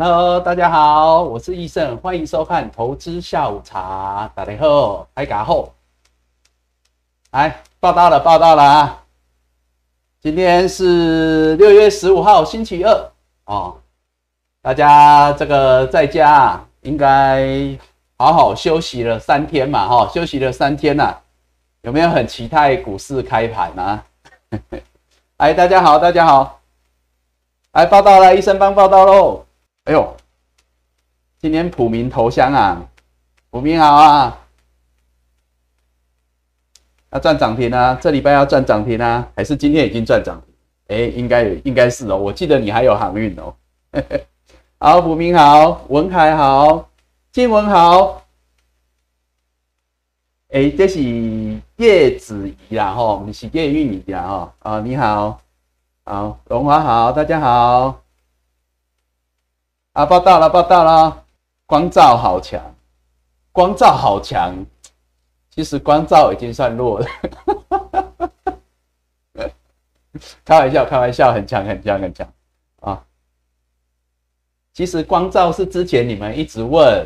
Hello，大家好，我是易胜，欢迎收看投资下午茶。大家好，嗨家好，来报道了，报道了啊！今天是六月十五号，星期二哦。大家这个在家应该好好休息了三天嘛，哈，休息了三天呐，有没有很期待股市开盘呢？哎，大家好，大家好，来报道了，医生帮报道喽。哎呦，今天普明投降啊！普明好啊，要赚涨停啊！这礼拜要赚涨停啊？还是今天已经赚涨停？哎，应该应该是哦。我记得你还有航运哦。嘿 嘿好，普明好，文凯好，金文好。哎，这是叶子怡啦吼，你是叶玉怡啦吼。啊，你好，好，荣华好，大家好。啊，报道了，报道了，光照好强，光照好强，其实光照已经算弱了，开玩笑，开玩笑，很强，很强，很强啊！其实光照是之前你们一直问，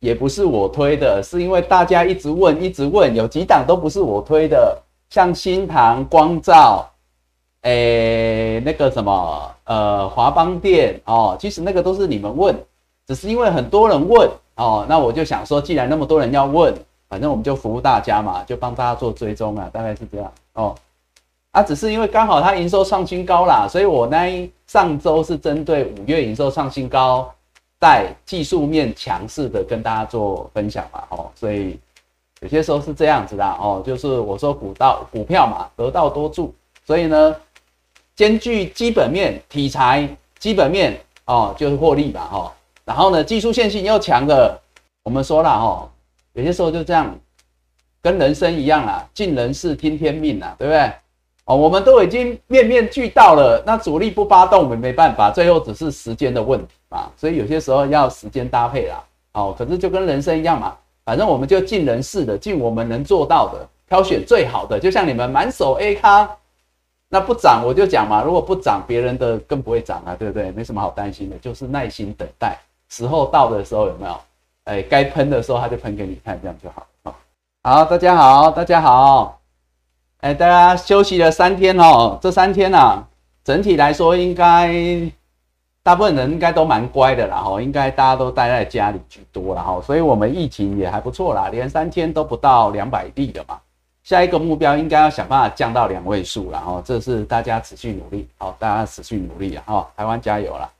也不是我推的，是因为大家一直问，一直问，有几档都不是我推的，像新塘光照。诶，那个什么，呃，华邦店哦，其实那个都是你们问，只是因为很多人问哦，那我就想说，既然那么多人要问，反正我们就服务大家嘛，就帮大家做追踪啊，大概是这样哦。啊，只是因为刚好它营收创新高啦，所以我呢上周是针对五月营收创新高，在技术面强势的跟大家做分享嘛，哦，所以有些时候是这样子的哦，就是我说股道股票嘛，得道多助，所以呢。兼具基本面、题材、基本面哦，就是获利吧，哈。然后呢，技术线性又强的，我们说了哈，有些时候就这样，跟人生一样啦，尽人事听天命啦，对不对？哦，我们都已经面面俱到了，那主力不发动，我们没办法，最后只是时间的问题嘛。所以有些时候要时间搭配啦，哦。可是就跟人生一样嘛，反正我们就尽人事的，尽我们能做到的，挑选最好的，就像你们满手 A 咖。那不涨我就讲嘛，如果不涨，别人的更不会涨啊，对不对？没什么好担心的，就是耐心等待，时候到的时候有没有？哎，该喷的时候他就喷给你看，这样就好了。好，大家好，大家好，哎，大家休息了三天哦，这三天啊，整体来说应该大部分人应该都蛮乖的啦，哈，应该大家都待在家里居多了哈，所以我们疫情也还不错啦，连三天都不到两百例的嘛。下一个目标应该要想办法降到两位数了哈，这是大家持续努力，好，大家持续努力啊，哈，台湾加油了，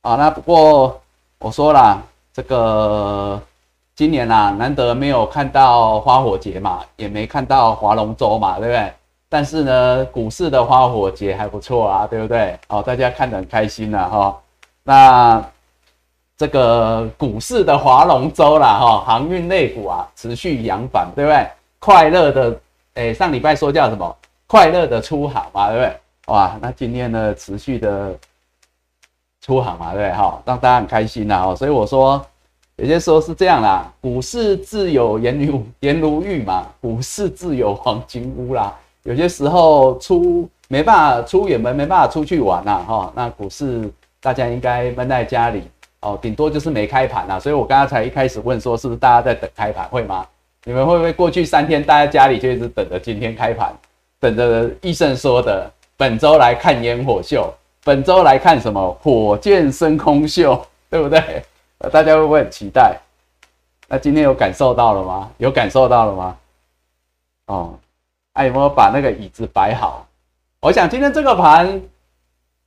啊，那不过我说了，这个今年啊，难得没有看到花火节嘛，也没看到划龙舟嘛，对不对？但是呢，股市的花火节还不错啊，对不对？哦，大家看得很开心了哈。那这个股市的划龙舟啦，哈，航运类股啊，持续扬反，对不对？快乐的，哎，上礼拜说叫什么？快乐的出航嘛，对不对？哇，那今天呢，持续的出航嘛，对不对？哈，让大家很开心呐，哦，所以我说，有些时候是这样啦，股市自有颜如颜如玉嘛，股市自有黄金屋啦。有些时候出没办法出远门，没办法出去玩呐，哈，那股市大家应该闷在家里，哦，顶多就是没开盘呐。所以我刚刚才一开始问说，是不是大家在等开盘，会吗？你们会不会过去三天待在家里，就一直等着今天开盘，等着医生说的本周来看烟火秀，本周来看什么火箭升空秀，对不对？大家会不会很期待？那今天有感受到了吗？有感受到了吗？哦，哎，有没有把那个椅子摆好？我想今天这个盘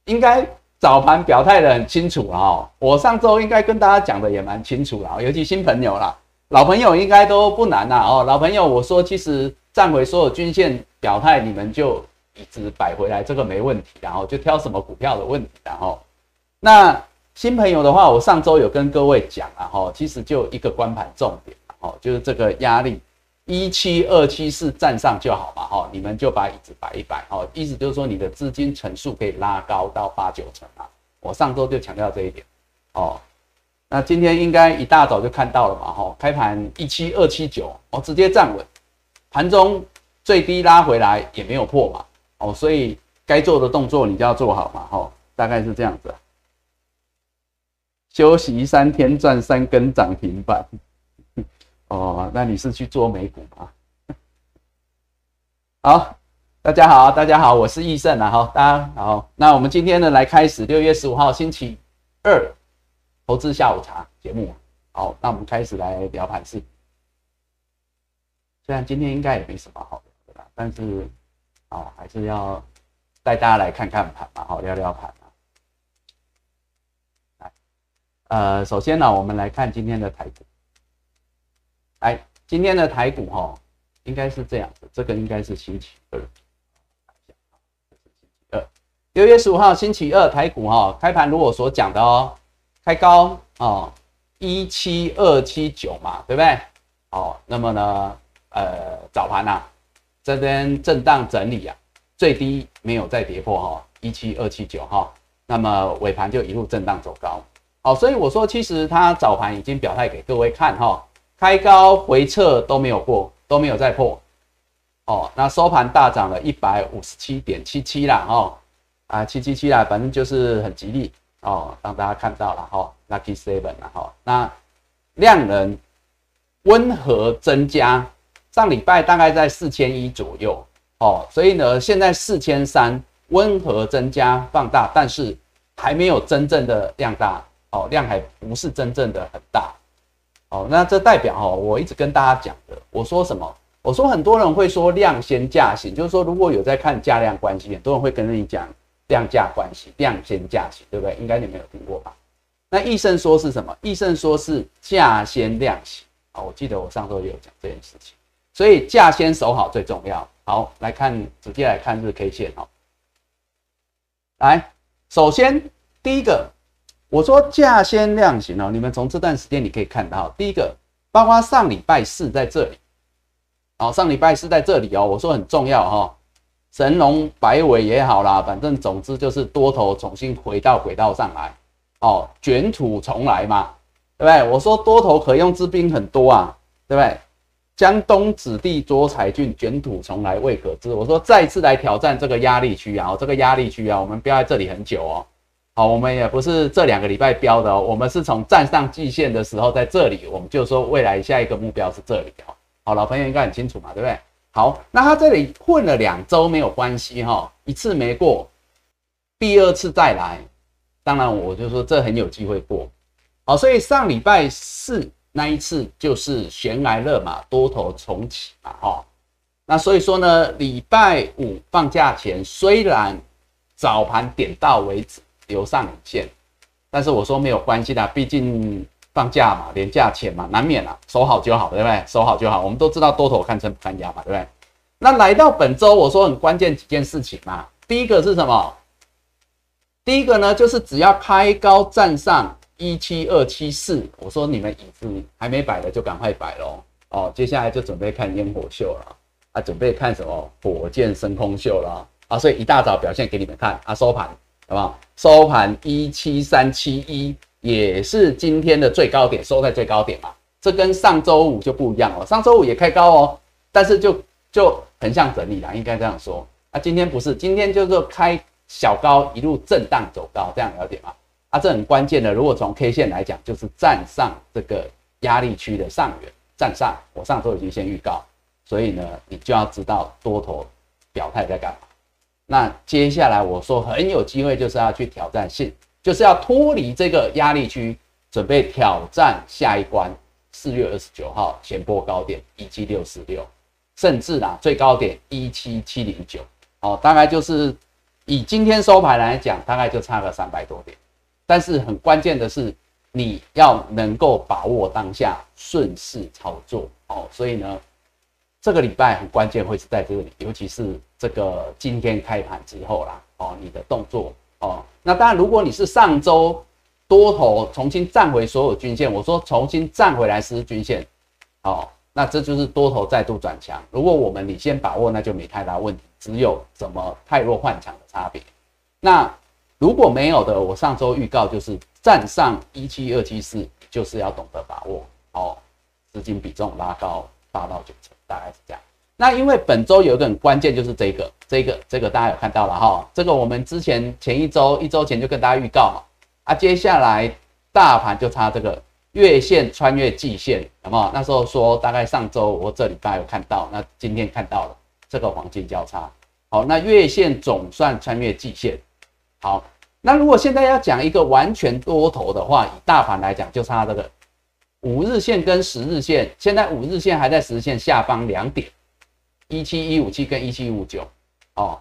应该早盘表态的很清楚了哦。我上周应该跟大家讲的也蛮清楚了，尤其新朋友啦。老朋友应该都不难呐哦，老朋友，我说其实站回所有均线表态，你们就一直摆回来，这个没问题，然后就挑什么股票的问题，然后那新朋友的话，我上周有跟各位讲了哈，其实就一个关盘重点哦，就是这个压力一七二七四站上就好嘛哈，你们就把椅子摆一摆哦，意思就是说你的资金层数可以拉高到八九成啊，我上周就强调这一点哦。那今天应该一大早就看到了嘛，哈，开盘一七二七九，哦，直接站稳，盘中最低拉回来也没有破嘛，哦，所以该做的动作你就要做好嘛，哈，大概是这样子。休息三天赚三根涨停板。哦，那你是去做美股吗？好，大家好，大家好，我是易胜啊，好，大家好。那我们今天呢，来开始六月十五号星期二投资下午茶节目。好，那我们开始来聊盘市。虽然今天应该也没什么好聊的啦，但是，啊，还是要带大家来看看盘嘛，好，聊聊盘啊。来，呃，首先呢，我们来看今天的台股。来，今天的台股哈，应该是这样的，这个应该是星期二。二，六月十五号星期二台股哈，开盘如我所讲的哦，开高哦，一七二七九嘛，对不对？哦，那么呢，呃，早盘呐，这边震荡整理啊，最低没有再跌破哈，一七二七九哈，那么尾盘就一路震荡走高。好，所以我说，其实它早盘已经表态给各位看哈。开高回撤都没有过，都没有再破，哦，那收盘大涨了一百五十七点七七啦，哦，啊七七七啦，反正就是很吉利哦，让大家看到了哈，lucky seven 了哈，那量能温和增加，上礼拜大概在四千一左右，哦，所以呢，现在四千三温和增加放大，但是还没有真正的量大，哦，量还不是真正的很大。哦，那这代表哦，我一直跟大家讲的，我说什么？我说很多人会说量先价行，就是说如果有在看价量关系，很多人会跟你讲量价关系，量先价行，对不对？应该你没有听过吧？那易胜说是什么？易胜说是价先量行。啊，我记得我上周也有讲这件事情，所以价先守好最重要。好，来看直接来看日 K 线哦。来，首先第一个。我说价先量行哦，你们从这段时间你可以看到，第一个，包括上礼拜四在这里，哦，上礼拜四在这里哦，我说很重要哈，神龙摆尾也好啦，反正总之就是多头重新回到轨道上来，哦，卷土重来嘛，对不对？我说多头可用之兵很多啊，对不对？江东子弟捉才俊，卷土重来未可知。我说再次来挑战这个压力区啊，这个压力区啊，我们标在这里很久哦。好，我们也不是这两个礼拜标的哦，我们是从站上季线的时候在这里，我们就说未来下一个目标是这里哈。好，老朋友应该很清楚嘛，对不对？好，那他这里混了两周没有关系哈，一次没过，第二次再来，当然我就说这很有机会过。好，所以上礼拜四那一次就是悬崖勒马，多头重启嘛，哈。那所以说呢，礼拜五放假前虽然早盘点到为止。留上影线，但是我说没有关系的，毕竟放假嘛，连假前嘛，难免啊，守好就好，对不对？守好就好。我们都知道多头看成不看压嘛，对不对？那来到本周，我说很关键几件事情嘛。第一个是什么？第一个呢，就是只要开高站上一七二七四，我说你们椅子还没摆的就赶快摆喽。哦，接下来就准备看烟火秀了啊，准备看什么火箭升空秀了啊，所以一大早表现给你们看啊，收盘。好不好？收盘一七三七一，也是今天的最高点，收在最高点嘛。这跟上周五就不一样哦，上周五也开高哦，但是就就横向整理啦，应该这样说。啊，今天不是，今天就是开小高，一路震荡走高，这样了解吗？啊，这很关键的。如果从 K 线来讲，就是站上这个压力区的上缘，站上。我上周已经先预告，所以呢，你就要知道多头表态在干嘛。那接下来我说很有机会，就是要去挑战性，就是要脱离这个压力区，准备挑战下一关。四月二十九号前波高点一七六四六，甚至啦最高点一七七零九，哦，大概就是以今天收盘来讲，大概就差个三百多点。但是很关键的是，你要能够把握当下，顺势操作哦。所以呢。这个礼拜很关键，会是在这里，尤其是这个今天开盘之后啦，哦，你的动作哦，那当然，如果你是上周多头重新站回所有均线，我说重新站回来是均线，哦，那这就是多头再度转强。如果我们你先把握，那就没太大问题，只有怎么太弱换强的差别。那如果没有的，我上周预告就是站上一七二七四，就是要懂得把握，哦，资金比重拉高八到九成。大概是这样。那因为本周有一个很关键，就是这个、这个、这个，大家有看到了哈。这个我们之前前一周、一周前就跟大家预告嘛。啊，接下来大盘就差这个月线穿越季线，有没有？那时候说大概上周我这礼拜有看到，那今天看到了这个黄金交叉。好，那月线总算穿越季线。好，那如果现在要讲一个完全多头的话，以大盘来讲，就差这个五日线跟十日线。现在五日线还在十日线下方两点，一七一五七跟一七五九。哦，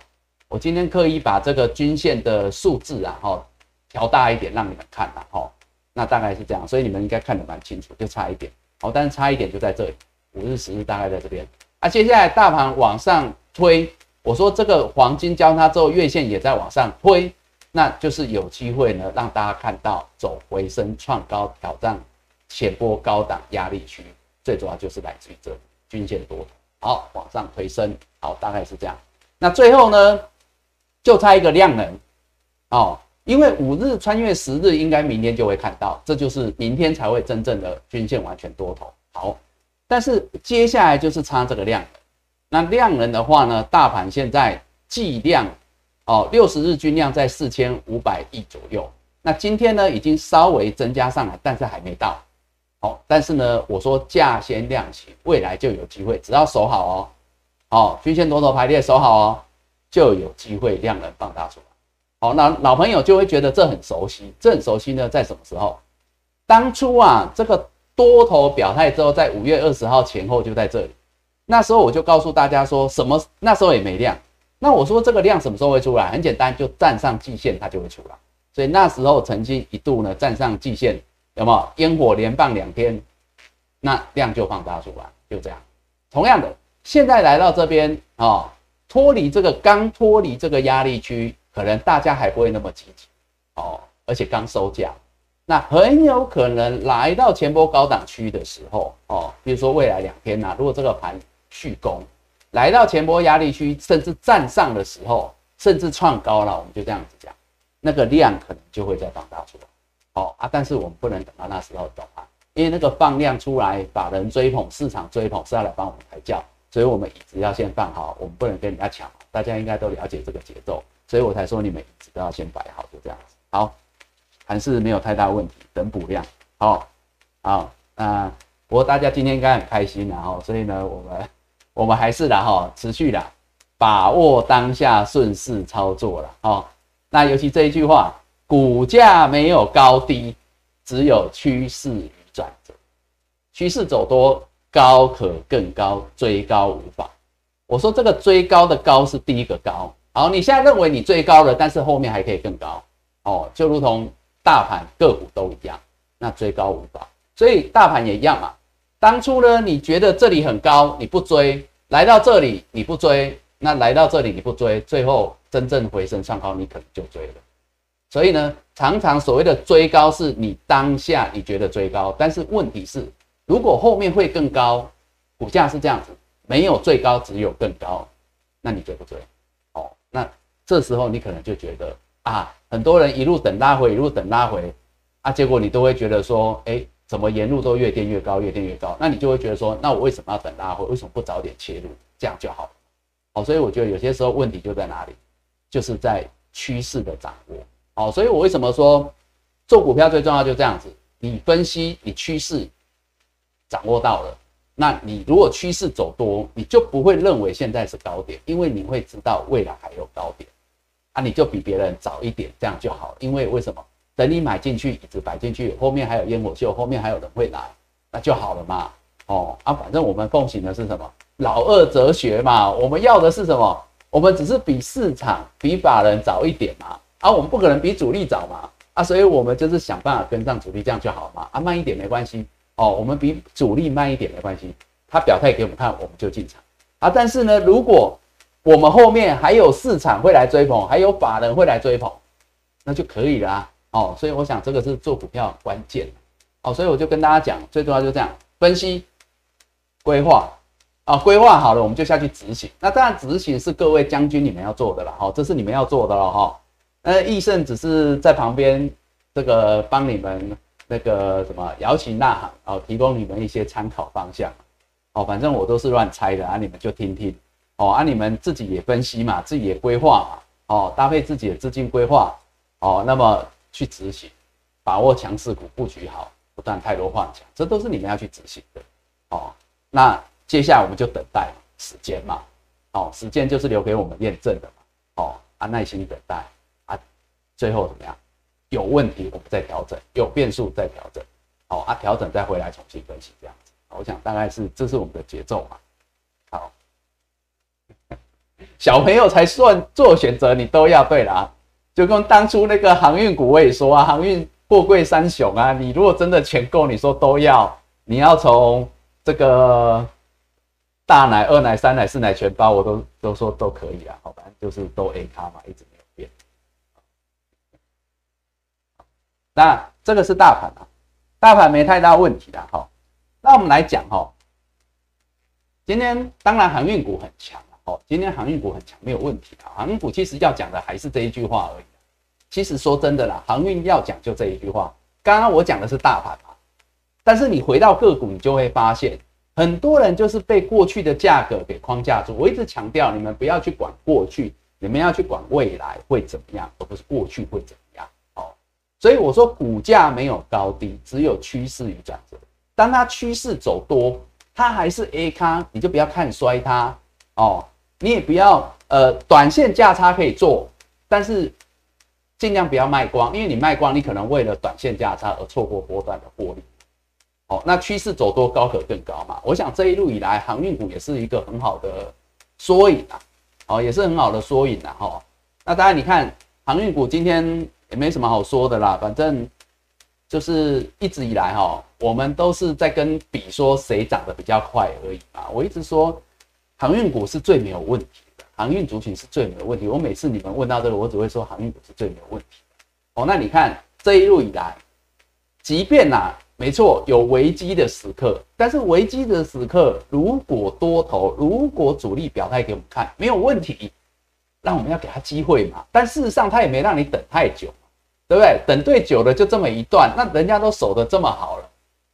我今天刻意把这个均线的数字啊，哈，调大一点让你们看了，哈。那大概是这样，所以你们应该看得蛮清楚，就差一点。哦，但是差一点就在这里，五日、十日大概在这边。啊，接下来大盘往上推，我说这个黄金交叉之后，月线也在往上推，那就是有机会呢，让大家看到走回升、创高、挑战前波高档压力区，最主要就是来自于这均线多头。好，往上推升，好，大概是这样。那最后呢，就差一个量能，哦。因为五日穿越十日，应该明天就会看到，这就是明天才会真正的均线完全多头。好，但是接下来就是差这个量。那量能的话呢，大盘现在计量哦，六十日均量在四千五百亿左右。那今天呢，已经稍微增加上来，但是还没到。好，但是呢，我说价先量起，未来就有机会，只要守好哦，好，均线多头排列守好哦，就有机会量能放大出来。好，那老朋友就会觉得这很熟悉，这很熟悉呢，在什么时候？当初啊，这个多头表态之后，在五月二十号前后就在这里。那时候我就告诉大家说，什么那时候也没量。那我说这个量什么时候会出来？很简单，就站上季线它就会出来。所以那时候曾经一度呢站上季线，有没有烟火连放两天？那量就放大出来，就这样。同样的，现在来到这边啊，脱离这个刚脱离这个压力区。可能大家还不会那么积极哦，而且刚收价，那很有可能来到前波高档区的时候哦，比如说未来两天呐，如果这个盘续攻，来到前波压力区，甚至站上的时候，甚至创高了，我们就这样子讲，那个量可能就会再放大出来，好啊，但是我们不能等到那时候懂啊，因为那个放量出来，把人追捧，市场追捧是要来帮我们抬轿，所以我们椅子要先放好，我们不能跟人家抢，大家应该都了解这个节奏。所以我才说你们椅子都要先摆好，就这样子。好，盘是没有太大问题，等补量。好，好，那不过大家今天应该很开心，然后所以呢，我们 我们还是的哈，持续的把握当下，顺势操作了。哦，那尤其这一句话，股价没有高低，只有趋势与转折。趋势走多，高可更高，追高无法。我说这个追高的高是第一个高。好，你现在认为你最高了，但是后面还可以更高哦，就如同大盘个股都一样，那追高无法，所以大盘也一样嘛。当初呢，你觉得这里很高，你不追，来到这里你不追，那来到这里你不追，最后真正回升上高，你可能就追了。所以呢，常常所谓的追高是你当下你觉得追高，但是问题是，如果后面会更高，股价是这样子，没有最高，只有更高，那你追不追？那这时候你可能就觉得啊，很多人一路等拉回，一路等拉回，啊，结果你都会觉得说，哎，怎么沿路都越垫越高，越垫越高？那你就会觉得说，那我为什么要等拉回？为什么不早点切入？这样就好了。好，所以我觉得有些时候问题就在哪里，就是在趋势的掌握。好，所以我为什么说做股票最重要就这样子，你分析你趋势掌握到了。那你如果趋势走多，你就不会认为现在是高点，因为你会知道未来还有高点，啊，你就比别人早一点，这样就好。因为为什么？等你买进去，椅子摆进去，后面还有烟火秀，后面还有人会来，那就好了嘛。哦，啊，反正我们奉行的是什么？老二哲学嘛。我们要的是什么？我们只是比市场、比法人早一点嘛。啊，我们不可能比主力早嘛。啊，所以我们就是想办法跟上主力，这样就好了嘛。啊，慢一点没关系。哦，我们比主力慢一点没关系，他表态给我们看，我们就进场啊。但是呢，如果我们后面还有市场会来追捧，还有法人会来追捧，那就可以了啊。哦，所以我想这个是做股票关键哦。所以我就跟大家讲，最重要就这样分析、规划啊，规划好了我们就下去执行。那当然执行是各位将军你们要做的了，哈，这是你们要做的了，哈。那，易胜只是在旁边这个帮你们。那个什么摇旗呐喊哦，提供你们一些参考方向。哦，反正我都是乱猜的啊，你们就听听。哦，啊，你们自己也分析嘛，自己也规划嘛，哦，搭配自己的资金规划。哦，那么去执行把握强势股布局好，不断太多幻想，这都是你们要去执行的。哦。那接下来我们就等待时间嘛，哦，时间就是留给我们验证的嘛，哦，啊，耐心等待，最后怎么样？有问题我们再调整，有变数再调整，好啊，调整再回来重新分析这样子。我想大概是这是我们的节奏嘛。好，小朋友才算做选择，你都要对啦。就跟当初那个航运股我也说啊，航运货柜三雄啊，你如果真的钱够，你说都要，你要从这个大奶、二奶、三奶、四奶全包，我都都说都可以啊。好吧，就是都 A 卡嘛，一直没有变。那这个是大盘啊，大盘没太大问题的哈。那我们来讲哈，今天当然航运股很强哦，今天航运股很强没有问题啊。航运股其实要讲的还是这一句话而已。其实说真的啦，航运要讲就这一句话。刚刚我讲的是大盘嘛，但是你回到个股，你就会发现很多人就是被过去的价格给框架住。我一直强调，你们不要去管过去，你们要去管未来会怎么样，而不是过去会怎样。所以我说股价没有高低，只有趋势与转折。当它趋势走多，它还是 A 咖，你就不要看衰它哦。你也不要呃，短线价差可以做，但是尽量不要卖光，因为你卖光，你可能为了短线价差而错过波段的获利。哦，那趋势走多，高可更高嘛。我想这一路以来，航运股也是一个很好的缩影啊，哦，也是很好的缩影啊。哈，那当然你看航运股今天也没什么好说的啦，反正。就是一直以来哈，我们都是在跟比说谁涨得比较快而已嘛。我一直说航运股是最没有问题的，航运族群是最没有问题。我每次你们问到这个，我只会说航运股是最没有问题的。哦，那你看这一路以来，即便呐，没错有危机的时刻，但是危机的时刻，如果多头，如果主力表态给我们看没有问题，那我们要给他机会嘛。但事实上他也没让你等太久。对不对？等对久了就这么一段，那人家都守得这么好了，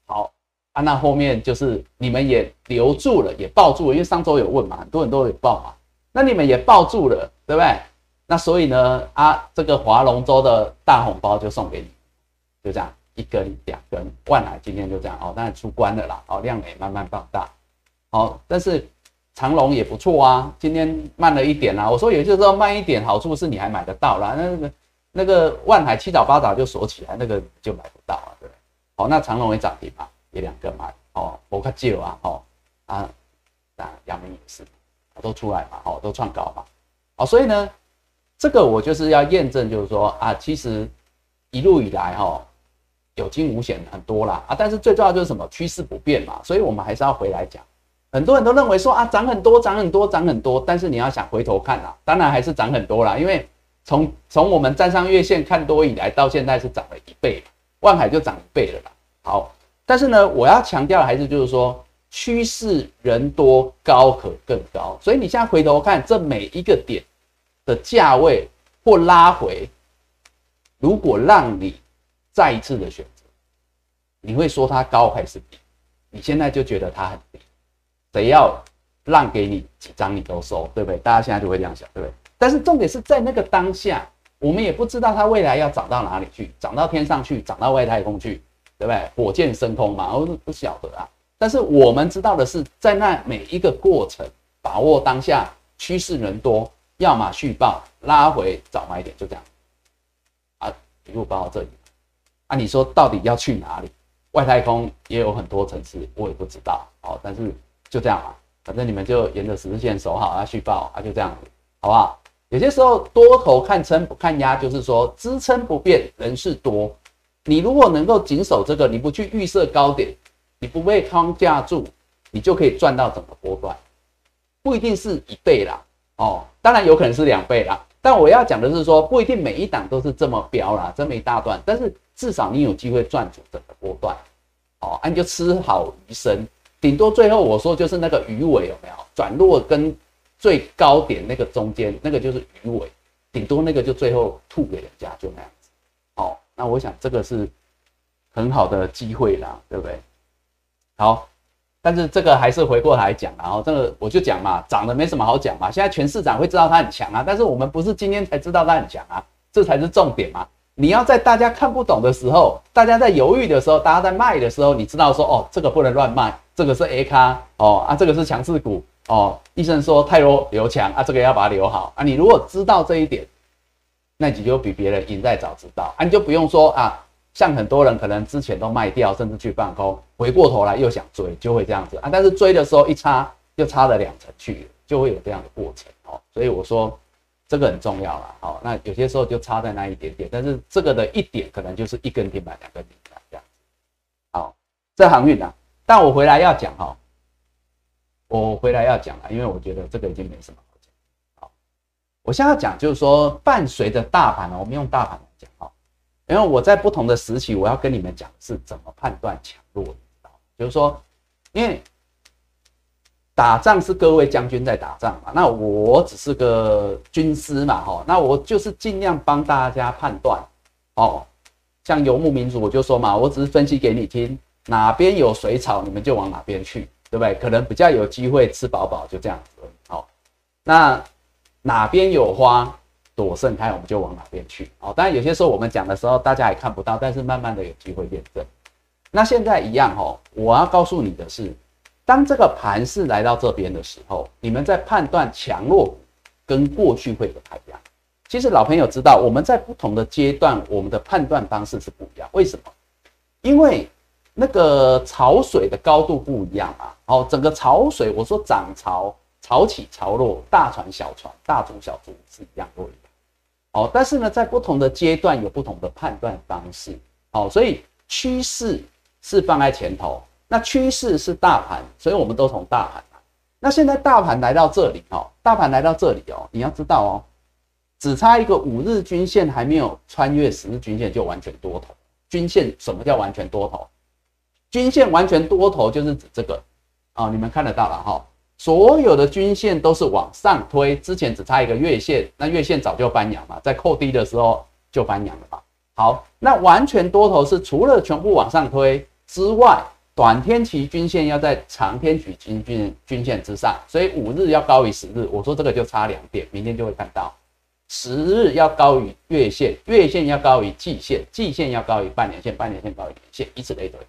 好啊，那后面就是你们也留住了，也抱住了，因为上周有问嘛，很多人都有报嘛，那你们也抱住了，对不对？那所以呢，啊，这个划龙舟的大红包就送给你，就这样一根两根，万来今天就这样哦，当然出关了啦，哦，量也慢慢放大，好，但是长龙也不错啊，今天慢了一点啦，我说也就是说慢一点，好处是你还买得到啦，那个。那个万海七早八早就锁起来，那个就买不到啊，对不对？好，那长隆也涨停嘛，也两个买哦，我看旧啊，哦啊，那阳明也是，都出来嘛，哦，都创高嘛，哦，所以呢，这个我就是要验证，就是说啊，其实一路以来哈，有惊无险很多啦啊，但是最重要就是什么趋势不变嘛，所以我们还是要回来讲，很多人都认为说啊，涨很多，涨很多，涨很多，但是你要想回头看啊，当然还是涨很多啦，因为。从从我们站上月线看多以来，到现在是涨了一倍，万海就涨一倍了吧。好，但是呢，我要强调的还是就是说，趋势人多高可更高，所以你现在回头看这每一个点的价位或拉回，如果让你再一次的选择，你会说它高还是低？你现在就觉得它很低，谁要让给你几张你都收，对不对？大家现在就会这样想，对不对？但是重点是在那个当下，我们也不知道它未来要涨到哪里去，涨到天上去，涨到外太空去，对不对？火箭升空嘛，我不晓得啊。但是我们知道的是，在那每一个过程，把握当下趋势人多，要么续报拉回早买点，就这样啊，一路报到这里啊。你说到底要去哪里？外太空也有很多层次，我也不知道哦。但是就这样嘛，反正你们就沿着十字线守好啊，续报啊，就这样子，好不好？有些时候多头看撑不看压，就是说支撑不变，人是多。你如果能够谨守这个，你不去预设高点，你不被框架住，你就可以赚到整个波段，不一定是一倍啦，哦，当然有可能是两倍啦。但我要讲的是说，不一定每一档都是这么标啦，这么一大段，但是至少你有机会赚足整个波段，哦，你就吃好鱼生，顶多最后我说就是那个鱼尾有没有转弱跟。最高点那个中间那个就是鱼尾，顶多那个就最后吐给人家就那样子。好，那我想这个是很好的机会啦，对不对？好，但是这个还是回过来讲，然后这个我就讲嘛，涨的没什么好讲嘛。现在全市场会知道它很强啊，但是我们不是今天才知道它很强啊，这才是重点嘛。你要在大家看不懂的时候，大家在犹豫的时候，大家在卖的时候，你知道说哦，这个不能乱卖，这个是 A 咖哦啊，这个是强势股哦。医生说太弱留强啊，这个要把它留好啊。你如果知道这一点，那你就比别人赢在早知道啊，你就不用说啊，像很多人可能之前都卖掉，甚至去放空，回过头来又想追，就会这样子啊。但是追的时候一差，就差了两成去，就会有这样的过程哦。所以我说。这个很重要了，好，那有些时候就差在那一点点，但是这个的一点可能就是一根停板，两根停板这样子。好，这航运呢，但我回来要讲哈，我回来要讲了，因为我觉得这个已经没什么好讲。好，我现在要讲就是说，伴随着大盘呢，我们用大盘来讲哈，因为我在不同的时期，我要跟你们讲是怎么判断强弱的，就是说，因为。打仗是各位将军在打仗嘛，那我只是个军师嘛，哈，那我就是尽量帮大家判断，哦，像游牧民族我就说嘛，我只是分析给你听，哪边有水草你们就往哪边去，对不对？可能比较有机会吃饱饱，就这样子，好，那哪边有花朵盛开，我们就往哪边去，哦，当然有些时候我们讲的时候大家也看不到，但是慢慢的有机会验证。那现在一样，哦，我要告诉你的是。当这个盘势来到这边的时候，你们在判断强弱跟过去会不太一样。其实老朋友知道，我们在不同的阶段，我们的判断方式是不一样。为什么？因为那个潮水的高度不一样啊。哦，整个潮水，我说涨潮、潮起潮落，大船小船、大组小组是一样多一样。哦，但是呢，在不同的阶段有不同的判断方式。哦，所以趋势是放在前头。那趋势是大盘，所以我们都从大盘来。那现在大盘来到这里哦，大盘来到这里哦，你要知道哦，只差一个五日均线还没有穿越十日均线就完全多头。均线什么叫完全多头？均线完全多头就是指这个啊，你们看得到了哈，所有的均线都是往上推，之前只差一个月线，那月线早就翻阳嘛，在扣低的时候就翻阳了嘛。好，那完全多头是除了全部往上推之外。短天期均线要在长天期均均均线之上，所以五日要高于十日。我说这个就差两点，明天就会看到。十日要高于月线，月线要高于季线，季线要高于半年线，半年线高于年线，以此类推，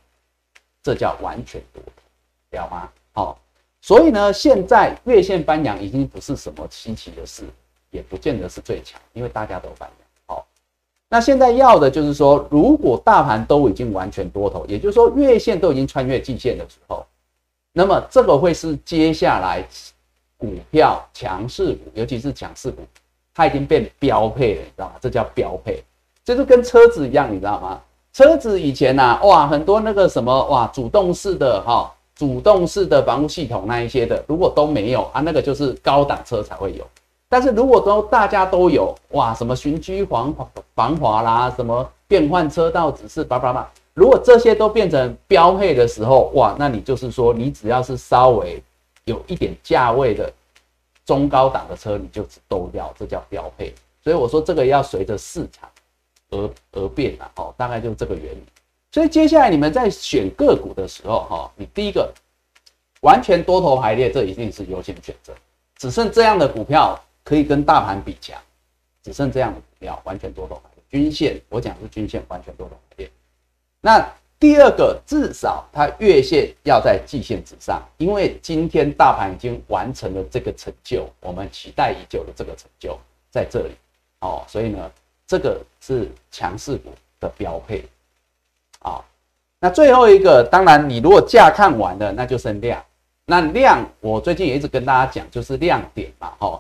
这叫完全多头，了吗？好，所以呢，现在月线翻阳已经不是什么稀奇的事，也不见得是最强，因为大家都翻阳。那现在要的就是说，如果大盘都已经完全多头，也就是说月线都已经穿越季线的时候，那么这个会是接下来股票强势股，尤其是强势股，它已经变标配了，你知道吗？这叫标配，这就跟车子一样，你知道吗？车子以前呐，哇，很多那个什么哇，主动式的哈，主动式的防护系统那一些的，如果都没有啊，那个就是高档车才会有。但是如果都大家都有哇，什么循居防防滑啦，什么变换车道指示叭叭叭，如果这些都变成标配的时候，哇，那你就是说你只要是稍微有一点价位的中高档的车，你就都要，这叫标配。所以我说这个要随着市场而而变啊，哦，大概就是这个原理。所以接下来你们在选个股的时候，哈，你第一个完全多头排列，这一定是优先选择，只剩这样的股票。可以跟大盘比强，只剩这样的股票完全多头排列，均线我讲是均线完全多头排列。那第二个，至少它月线要在季线之上，因为今天大盘已经完成了这个成就，我们期待已久的这个成就在这里哦，所以呢，这个是强势股的标配啊。那最后一个，当然你如果价看完了，那就剩量。那量我最近也一直跟大家讲，就是亮点嘛，哈。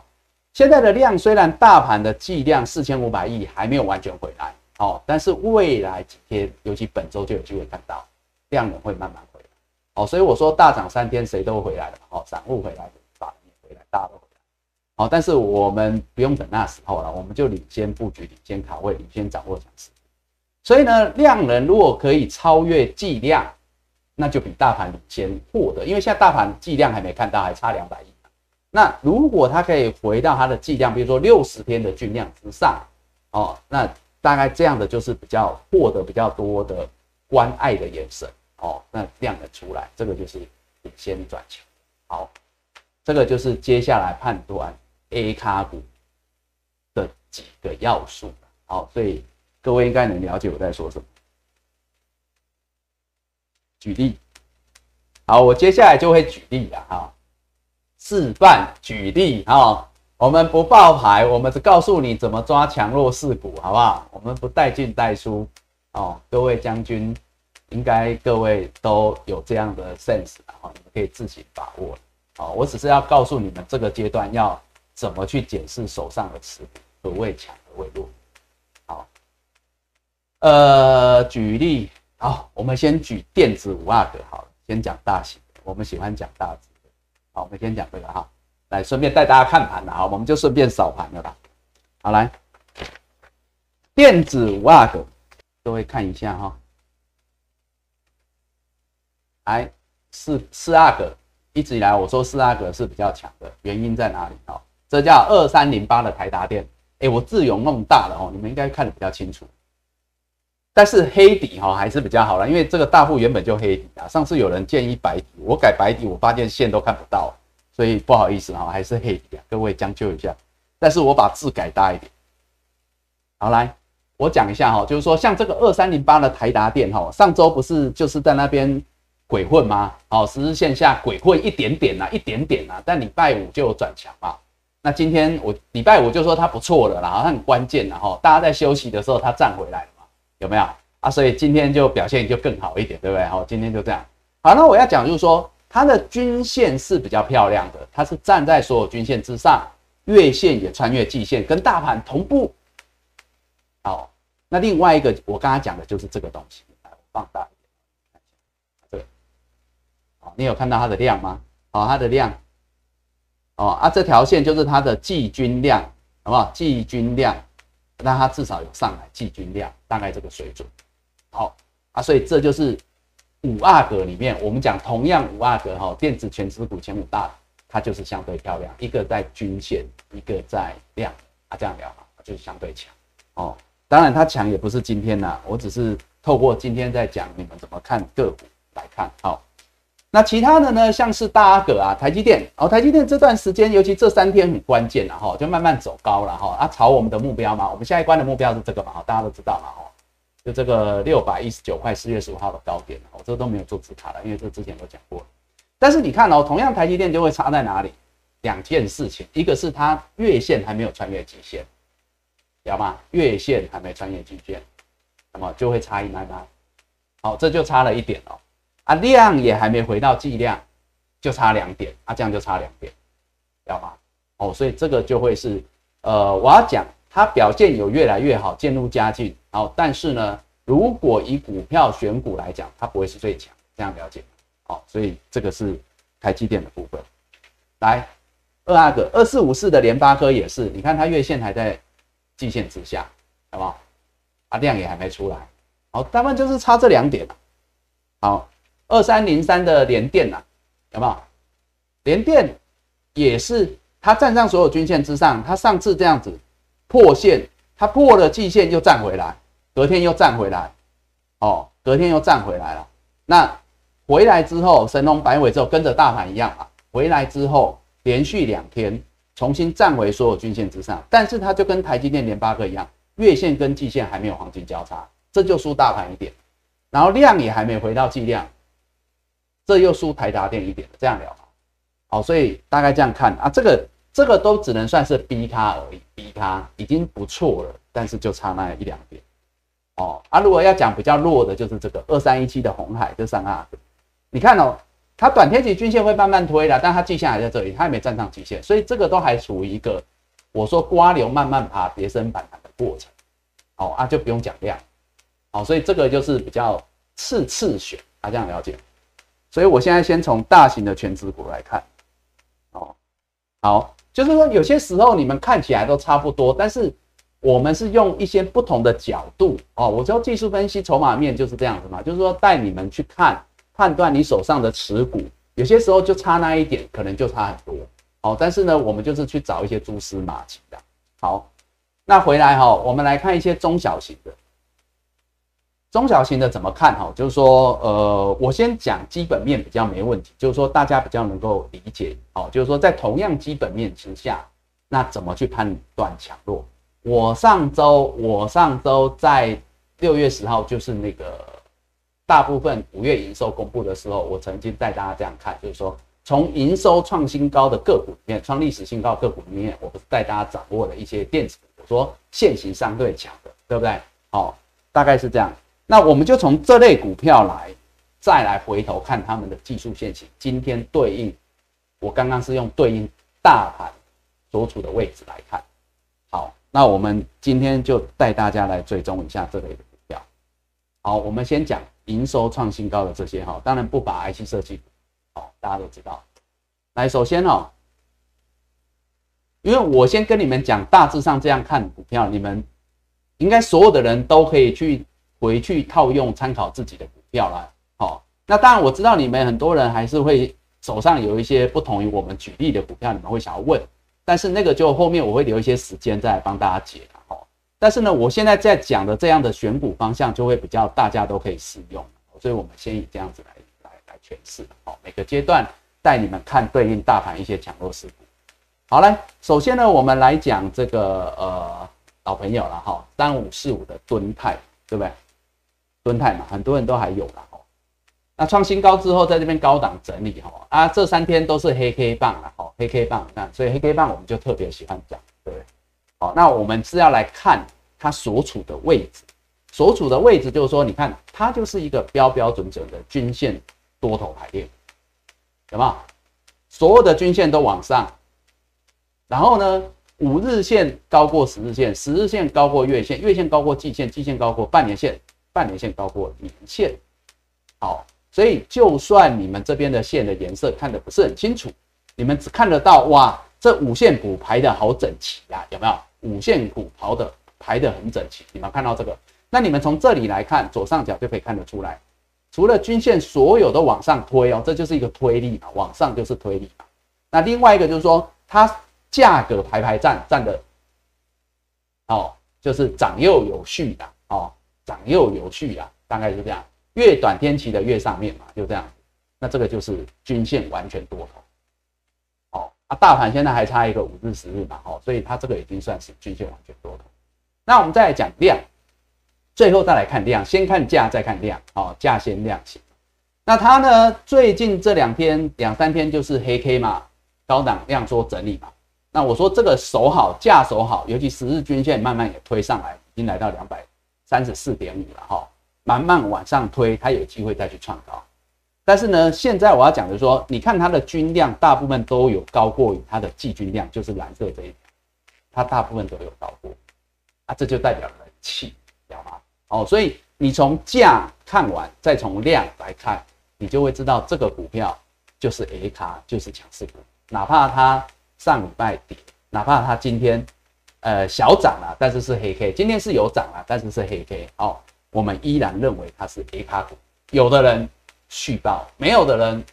现在的量虽然大盘的计量四千五百亿还没有完全回来，哦，但是未来几天，尤其本周就有机会看到量能会慢慢回来，哦，所以我说大涨三天谁都回来了，哦，散户回来，法人回来，大都回来，好，但是我们不用等那时候了，我们就领先布局、领先卡位、领先掌握强势，所以呢，量能如果可以超越计量，那就比大盘领先获得，因为现在大盘计量还没看到，还差两百亿。那如果它可以回到它的剂量，比如说六十天的均量之上，哦，那大概这样的就是比较获得比较多的关爱的眼神，哦，那量的出来，这个就是领先转强。好，这个就是接下来判断 A 卡股的几个要素。好，所以各位应该能了解我在说什么。举例，好，我接下来就会举例了哈，示范举例哈。我们不爆牌，我们只告诉你怎么抓强弱势股，好不好？我们不带进带出哦。各位将军，应该各位都有这样的 sense，然后你们可以自行把握。哦，我只是要告诉你们这个阶段要怎么去检视手上的持股，何谓强，何谓弱。好，呃，举例，好，我们先举电子五阿哥，好了，先讲大型的，我们喜欢讲大字的。好，我们先讲这个哈。来，顺便带大家看盘了啊，我们就顺便扫盘了吧。好，来，电子五阿哥，各位看一下哈。来，四四阿哥，一直以来我说四阿哥是比较强的，原因在哪里啊？这叫二三零八的台达电，哎，我字有弄大了哦，你们应该看得比较清楚。但是黑底哈还是比较好了，因为这个大户原本就黑底啊。上次有人建议白底，我改白底，我发现线都看不到。所以不好意思哈，还是黑底啊，各位将就一下。但是我把字改大一点。好，来我讲一下哈，就是说像这个二三零八的台达电哈，上周不是就是在那边鬼混吗？哦，十日线下鬼混一点点呐，一点点呐，但礼拜五就转强嘛。那今天我礼拜五就说它不错了啦，它很关键然后大家在休息的时候它站回来了嘛，有没有啊？所以今天就表现就更好一点，对不对？好，今天就这样。好，那我要讲就是说。它的均线是比较漂亮的，它是站在所有均线之上，月线也穿越季线，跟大盘同步。好，那另外一个我刚刚讲的就是这个东西，来放大一点，这个，好，你有看到它的量吗？好，它的量，哦啊，这条线就是它的季均量，好不好？季均量，那它至少有上来季均量，大概这个水准。好啊，所以这就是。五阿哥里面，我们讲同样五阿哥哈，电子全指股前五大，它就是相对漂亮，一个在均线，一个在量啊，这样聊哈，就是相对强哦。当然它强也不是今天呐，我只是透过今天在讲你们怎么看个股来看好。那其他的呢，像是大阿哥啊，台积电哦，台积电这段时间，尤其这三天很关键了哈，就慢慢走高了哈，啊，朝我们的目标嘛，我们下一关的目标是这个嘛，大家都知道嘛哈。就这个六百一十九块，四月十五号的高点哦，这都没有做字卡了，因为这之前都讲过了。但是你看哦，同样台积电就会差在哪里？两件事情，一个是它月线还没有穿越极限，知道吗？月线还没穿越极限，那么就会差一买买。好，这就差了一点哦。啊，量也还没回到计量，就差两点，啊，这样就差两点，知道吗？哦，所以这个就会是，呃，我要讲。它表现有越来越好，渐入佳境。好，但是呢，如果以股票选股来讲，它不会是最强。这样了解好，所以这个是台积电的部分。来，二阿哥二四五四的联发科也是，你看它月线还在季线之下，好不好？啊，量也还没出来。好，大部分就是差这两点。好，二三零三的联电呐，有没有？联电也是，它站上所有均线之上，它上次这样子。破线，它破了季线又站回来，隔天又站回来，哦，隔天又站回来了。那回来之后，神龙摆尾之后，跟着大盘一样啊。回来之后，连续两天重新站回所有均线之上，但是它就跟台积电、联发科一样，月线跟季线还没有黄金交叉，这就输大盘一点。然后量也还没回到季量，这又输台达电一点。这样聊好，所以大概这样看啊，这个。这个都只能算是 B 咖而已，B 咖已经不错了，但是就差那一两点哦。啊，如果要讲比较弱的，就是这个二三一七的红海这三二，你看哦，它短天期均线会慢慢推了，但它季线还在这里，它也没站上极限，所以这个都还处于一个我说瓜流慢慢爬跌升反弹的过程。哦啊，就不用讲量，哦，所以这个就是比较次次选啊，这样了解。所以我现在先从大型的全指股来看，哦，好。就是说，有些时候你们看起来都差不多，但是我们是用一些不同的角度哦。我说技术分析筹码面就是这样子嘛，就是说带你们去看判断你手上的持股，有些时候就差那一点，可能就差很多哦。但是呢，我们就是去找一些蛛丝马迹的。好，那回来哈，我们来看一些中小型的。中小型的怎么看哈？就是说，呃，我先讲基本面比较没问题，就是说大家比较能够理解哦。就是说，在同样基本面之下，那怎么去判断强弱？我上周我上周在六月十号，就是那个大部分五月营收公布的时候，我曾经带大家这样看，就是说从营收创新高的个股里面，创历史新高个股里面，我不是带大家掌握了一些电子，我说现行相对强的，对不对？好，大概是这样。那我们就从这类股票来，再来回头看他们的技术线型。今天对应，我刚刚是用对应大盘所处的位置来看。好，那我们今天就带大家来追踪一下这类的股票。好，我们先讲营收创新高的这些哈，当然不把 IC 设计，好，大家都知道。来，首先哦，因为我先跟你们讲，大致上这样看股票，你们应该所有的人都可以去。回去套用参考自己的股票啦。好，那当然我知道你们很多人还是会手上有一些不同于我们举例的股票，你们会想要问，但是那个就后面我会留一些时间再帮大家解哈。但是呢，我现在在讲的这样的选股方向就会比较大家都可以适用，所以我们先以这样子来来来诠释好，每个阶段带你们看对应大盘一些强弱势股。好嘞，首先呢，我们来讲这个呃老朋友了哈，三五四五的吨泰，对不对？吨泰嘛，很多人都还有了哦。那创新高之后，在这边高档整理哈啊，这三天都是黑 K 棒了哈，黑 K 棒那所以黑 K 棒我们就特别喜欢讲，对不对？好，那我们是要来看它所处的位置，所处的位置就是说，你看它就是一个标标准准的均线多头排列，有没有？所有的均线都往上，然后呢，五日线高过十日线，十日线高过月线，月线高过季线，季线高过半年线。半年线高过年线，好，所以就算你们这边的线的颜色看的不是很清楚，你们只看得到哇，这五线股排的好整齐呀，有没有？五线股跑的排的很整齐，你们看到这个？那你们从这里来看，左上角就可以看得出来，除了均线所有的往上推哦，这就是一个推力嘛，往上就是推力嘛。那另外一个就是说，它价格排排站站的，哦，就是长幼有序的哦。涨又有序啊，大概是这样，越短天期的越上面嘛，就这样。那这个就是均线完全多头，好啊，大盘现在还差一个五日、十日嘛，好，所以它这个已经算是均线完全多头。那我们再来讲量，最后再来看量，先看价再看量，哦，价先量先。那它呢，最近这两天、两三天就是黑 K 嘛，高档量缩整理嘛。那我说这个守好价守好，尤其十日均线慢慢也推上来，已经来到两百。三十四点五了哈，慢慢往上推，它有机会再去创高。但是呢，现在我要讲的说，你看它的均量大部分都有高过于它的季均量，就是蓝色这一条，它大部分都有高过啊，这就代表人气，知道吗？哦，所以你从价看完，再从量来看，你就会知道这个股票就是 A 卡，就是强势股，哪怕它上礼拜跌，哪怕它今天。呃，小涨了，但是是黑 K。今天是有涨了，但是是黑 K。哦，我们依然认为它是 A 卡股。有的人续报，没有的人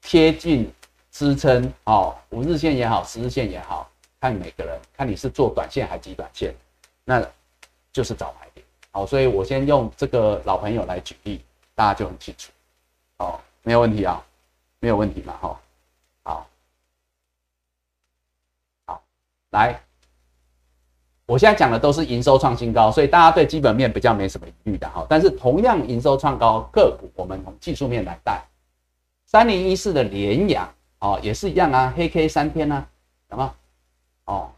贴近支撑。哦，五日线也好，十日线也好，看每个人，看你是做短线还是短线，那就是找买点。好，所以我先用这个老朋友来举例，大家就很清楚。哦，没有问题啊，没有问题嘛，哈。好，好，来。我现在讲的都是营收创新高，所以大家对基本面比较没什么疑虑的哈。但是同样营收创高个股，我们从技术面来带，三零一四的联阳哦，也是一样啊，黑 K 三天呢，什么？哦，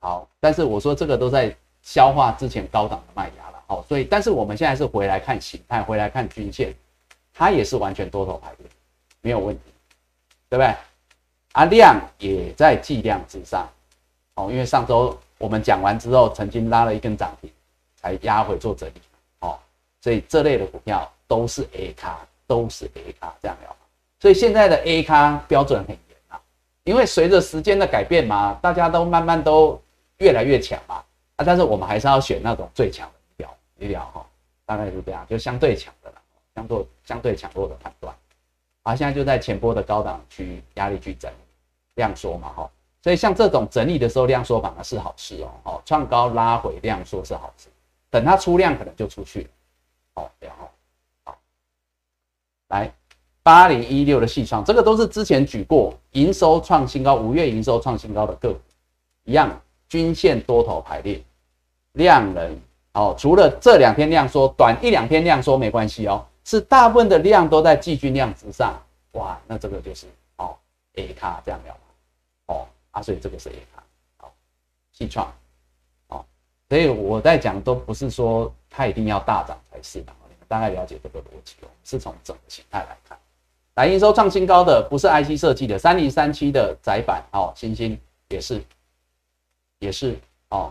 好，但是我说这个都在消化之前高档的卖压了，哦，所以但是我们现在是回来看形态，回来看均线，它也是完全多头排列，没有问题，对不对？啊，量也在计量之上，哦，因为上周。我们讲完之后，曾经拉了一根涨停，才压回做整理，哦，所以这类的股票都是 A 卡，都是 A 卡这样聊。所以现在的 A 卡标准很严啊，因为随着时间的改变嘛，大家都慢慢都越来越强嘛，啊，但是我们还是要选那种最强的一条一条哈，大概是这样，就相对强的了，相对相对强弱的判断。啊，现在就在前波的高档区压力区整理量缩嘛，哈。所以像这种整理的时候，量缩反而是好事哦。哦，创高拉回量缩是好事，等它出量可能就出去了。好，然后好，来八零一六的细创，这个都是之前举过营收创新高，五月营收创新高的个股，一样均线多头排列，量能哦，除了这两天量缩，短一两天量缩没关系哦，是大部分的量都在季均量之上，哇，那这个就是哦 A 卡这样了哦啊，所以这个是 A 卡，好，细创，哦，所以我在讲都不是说它一定要大涨才是的，你们大概了解这个逻辑哦，是从整个形态来看。来营收创新高的不是 IC 设计的三零三七的窄板哦，星星也是，也是哦，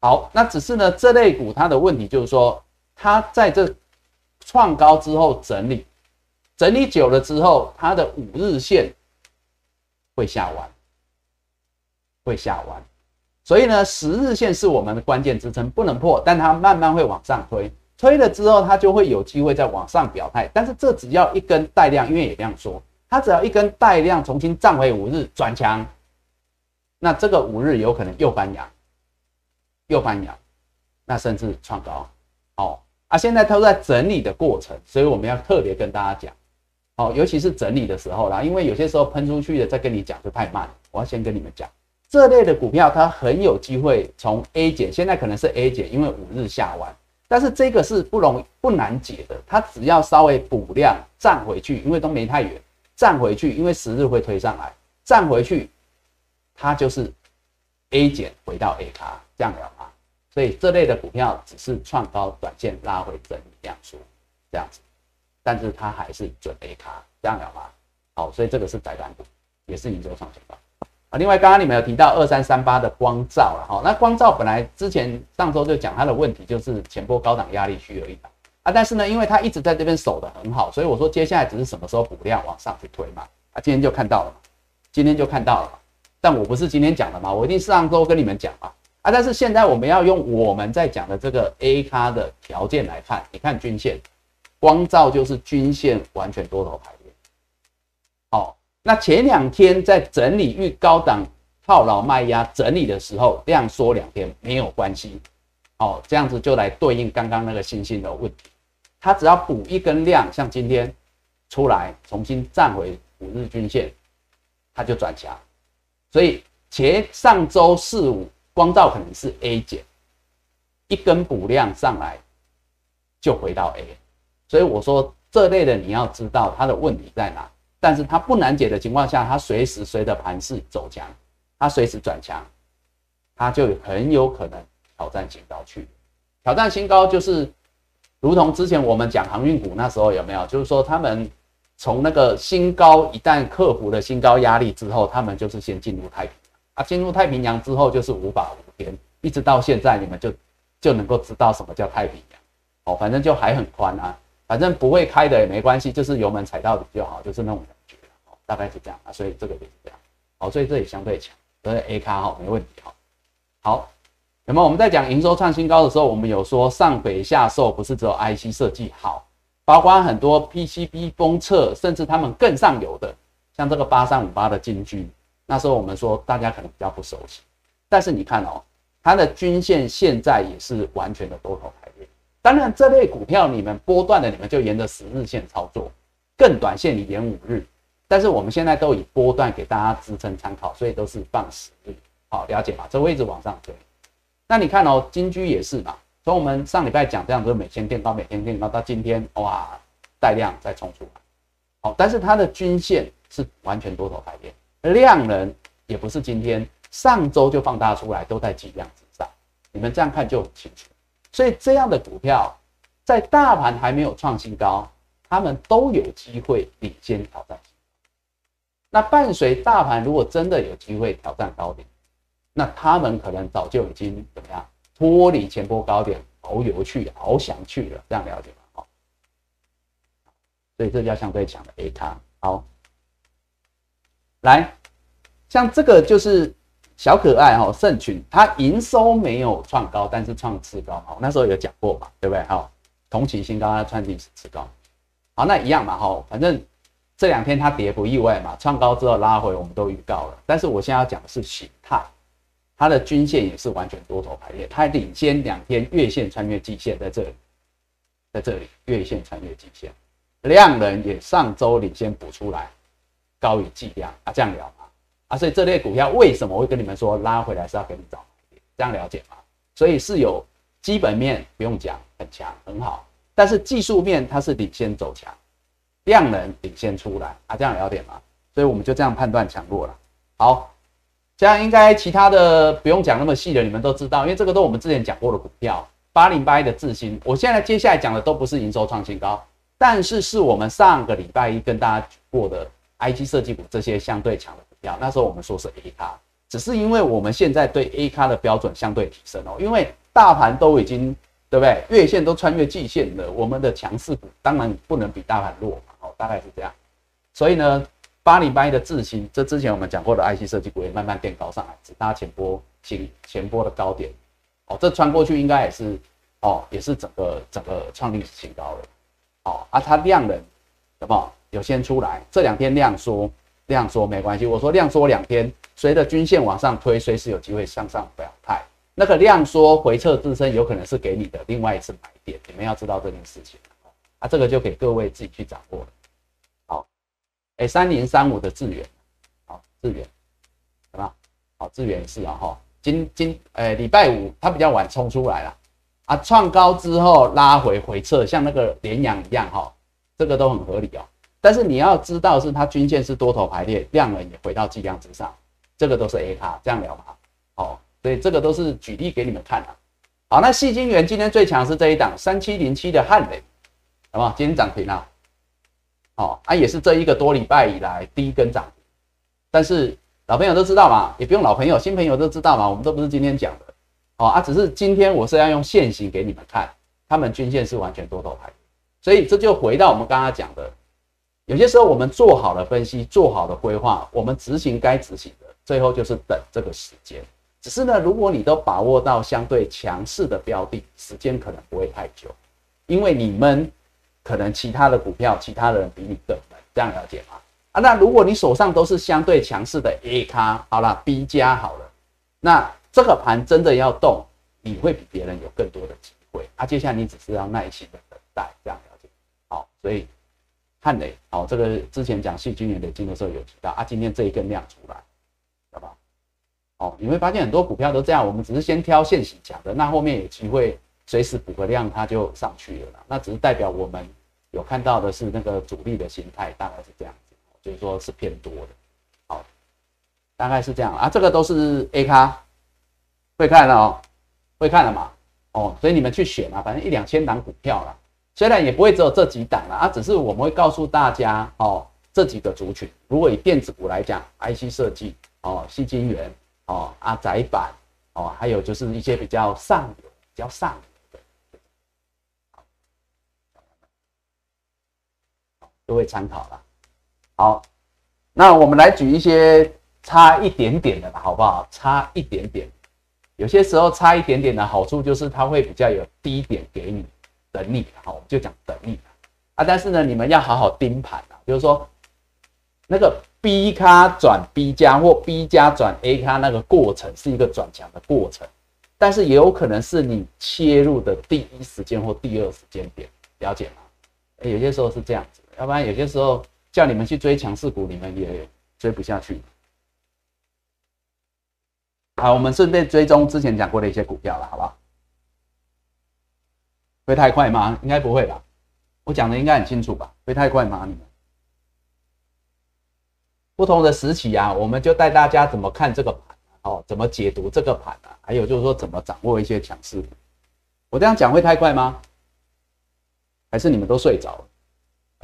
好，那只是呢这类股它的问题就是说，它在这创高之后整理，整理久了之后，它的五日线会下弯，会下弯，所以呢十日线是我们的关键支撑，不能破，但它慢慢会往上推。推了之后，它就会有机会再往上表态，但是这只要一根带量，因为也这样说，它只要一根带量重新站回五日转强，那这个五日有可能又翻阳，又翻阳，那甚至创高，哦啊，现在都在整理的过程，所以我们要特别跟大家讲，哦，尤其是整理的时候啦，因为有些时候喷出去的再跟你讲就太慢，我要先跟你们讲，这类的股票它很有机会从 A 减，现在可能是 A 减，因为五日下弯。但是这个是不容不难解的，它只要稍微补量站回去，因为都没太远，站回去，因为十日会推上来，站回去，它就是 A 减回到 A 卡这样了嘛？所以这类的股票只是创高短线拉回整理量缩这样子，但是它还是准 A 卡这样了嘛？好，所以这个是窄板股，也是营收创新高。另外，刚刚你们有提到二三三八的光照了哈，那光照本来之前上周就讲它的问题就是前波高档压力区而已啊，但是呢，因为它一直在这边守得很好，所以我说接下来只是什么时候补量往上去推嘛，啊，今天就看到了，今天就看到了，但我不是今天讲的嘛，我一定上周跟你们讲嘛，啊，但是现在我们要用我们在讲的这个 A 咖的条件来看，你看均线，光照就是均线完全多头排。列，那前两天在整理遇高档套牢卖压整理的时候，量缩两天没有关系，哦，这样子就来对应刚刚那个星星的问题，它只要补一根量，像今天出来重新站回五日均线，它就转强。所以前上周四五光照可能是 A 减，一根补量上来就回到 A，所以我说这类的你要知道它的问题在哪。但是它不难解的情况下，它随时随着盘势走强，它随时转强，它就很有可能挑战新高去。挑战新高就是，如同之前我们讲航运股那时候有没有？就是说他们从那个新高一旦克服了新高压力之后，他们就是先进入太平洋啊，进入太平洋之后就是无法无天，一直到现在你们就就能够知道什么叫太平洋哦，反正就还很宽啊，反正不会开的也没关系，就是油门踩到底就好，就是那种。大概是这样啊，所以这个就是这样，好，所以这里相对强，所以 A 卡哈没问题哈。好，那么我们在讲营收创新高的时候，我们有说上北下瘦不是只有 IC 设计好，包括很多 PCB 封测，甚至他们更上游的，像这个八三五八的金居，那时候我们说大家可能比较不熟悉，但是你看哦，它的均线现在也是完全的多头排列。当然这类股票你们波段的，你们就沿着十日线操作，更短线你沿五日。但是我们现在都以波段给大家支撑参考，所以都是放十日，好了解嘛？这位置往上推，那你看哦，金居也是嘛，从我们上礼拜讲这样子，每天垫高，每天垫高，到今天哇，带量再冲出来，好，但是它的均线是完全多头排列，量能也不是今天，上周就放大出来，都在计量之上，你们这样看就很清楚。所以这样的股票，在大盘还没有创新高，他们都有机会领先挑战。那伴随大盘如果真的有机会挑战高点，那他们可能早就已经怎么样脱离前波高点遨游去翱翔去了，这样了解吗？好，所以这叫相对强的 A 卡。好，来，像这个就是小可爱哈，盛群，它营收没有创高，但是创次高，好，那时候有讲过嘛，对不对？好，同期新高，它创历史次高，好，那一样嘛，哈，反正。这两天它跌不意外嘛，创高之后拉回，我们都预告了。但是我现在要讲的是形态，它的均线也是完全多头排列，它领先两天月线穿越季线在这里，在这里月线穿越季线，量能也上周领先补出来，高于计量啊，这样聊嘛啊，所以这类股票为什么会跟你们说拉回来是要给你找买这样了解吗？所以是有基本面不用讲，很强很好，但是技术面它是领先走强，量能领先出来啊，这样了解吗？所以我们就这样判断强弱了。好，这样应该其他的不用讲那么细的，你们都知道，因为这个都我们之前讲过的股票，八零八一的智新，我现在接下来讲的都不是营收创新高，但是是我们上个礼拜一跟大家举过的 IG 设计股这些相对强的股票，那时候我们说是 A 卡，只是因为我们现在对 A 卡的标准相对提升哦，因为大盘都已经对不对，月线都穿越季线了，我们的强势股当然不能比大盘弱，大概是这样，所以呢。八零八一的智新，这之前我们讲过的 IC 设计股也慢慢垫高上来，只搭前波前前波的高点，哦，这穿过去应该也是，哦，也是整个整个创历史新高了，哦，啊，它量能有没有有先出来？这两天量缩，量缩没关系，我说量缩两天，随着均线往上推，随时有机会向上表态。那个量缩回撤自身，有可能是给你的另外一次买点，你们要知道这件事情，啊，这个就给各位自己去掌握了。哎，三零三五的智远，好，智远，好吧？好，智远是啊，哈，今今，哎，礼拜五它比较晚冲出来了，啊，创高之后拉回回撤，像那个连阳一样，哈，这个都很合理哦。但是你要知道，是它均线是多头排列，量能也回到计量之上，这个都是 A 卡，这样聊嘛？好，所以这个都是举例给你们看的。好，那细晶元今天最强是这一档三七零七的汉雷，好不好？今天涨停了。哦，啊，也是这一个多礼拜以来第一根涨停，但是老朋友都知道嘛，也不用老朋友，新朋友都知道嘛，我们都不是今天讲的，哦啊，只是今天我是要用线型给你们看，他们均线是完全多头排，所以这就回到我们刚刚讲的，有些时候我们做好了分析，做好了规划，我们执行该执行的，最后就是等这个时间，只是呢，如果你都把握到相对强势的标的，时间可能不会太久，因为你们。可能其他的股票，其他的人比你更，这样了解吗？啊，那如果你手上都是相对强势的 A 咖，好了，B 加好了，那这个盘真的要动，你会比别人有更多的机会。啊，接下来你只是要耐心的等待，这样了解。好，所以汉雷，好，这个之前讲细菌元的金的时候有提到啊，今天这一根量出来，好不好？哦，你会发现很多股票都这样，我们只是先挑现行强的，那后面有机会。随时补个量，它就上去了啦。那只是代表我们有看到的是那个主力的心态，大概是这样子，就是说是偏多的。好，大概是这样啊。这个都是 A 咖会看了哦，会看了嘛？哦，所以你们去选嘛，反正一两千档股票啦，虽然也不会只有这几档了啊，只是我们会告诉大家哦，这几个族群，如果以电子股来讲，IC 设计哦，细晶圆哦，啊窄板哦，还有就是一些比较上游、比较上游。都会参考了。好，那我们来举一些差一点点的吧，好不好？差一点点，有些时候差一点点的好处就是它会比较有低点给你等你，好，我们就讲等你啊。但是呢，你们要好好盯盘啊，就是说那个 B 咖转 B 加或 B 加转 A 咖那个过程是一个转强的过程，但是也有可能是你切入的第一时间或第二时间点，了解吗？有些时候是这样子。要不然有些时候叫你们去追强势股，你们也追不下去。好，我们顺便追踪之前讲过的一些股票了，好不好？会太快吗？应该不会吧。我讲的应该很清楚吧？会太快吗？你们不同的时期啊，我们就带大家怎么看这个盘哦，怎么解读这个盘啊？还有就是说怎么掌握一些强势股。我这样讲会太快吗？还是你们都睡着了？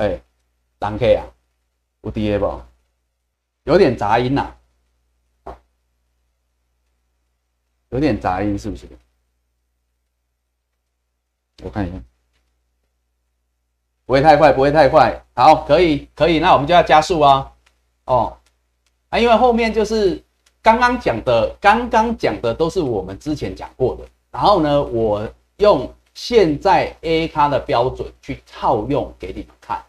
哎，单 K 啊，有跌不？有点杂音呐，有点杂音是不是？我看一下，不会太快，不会太快。好，可以，可以，那我们就要加速啊。哦，啊，因为后面就是刚刚讲的，刚刚讲的都是我们之前讲过的。然后呢，我用现在 A 咖的标准去套用给你们看。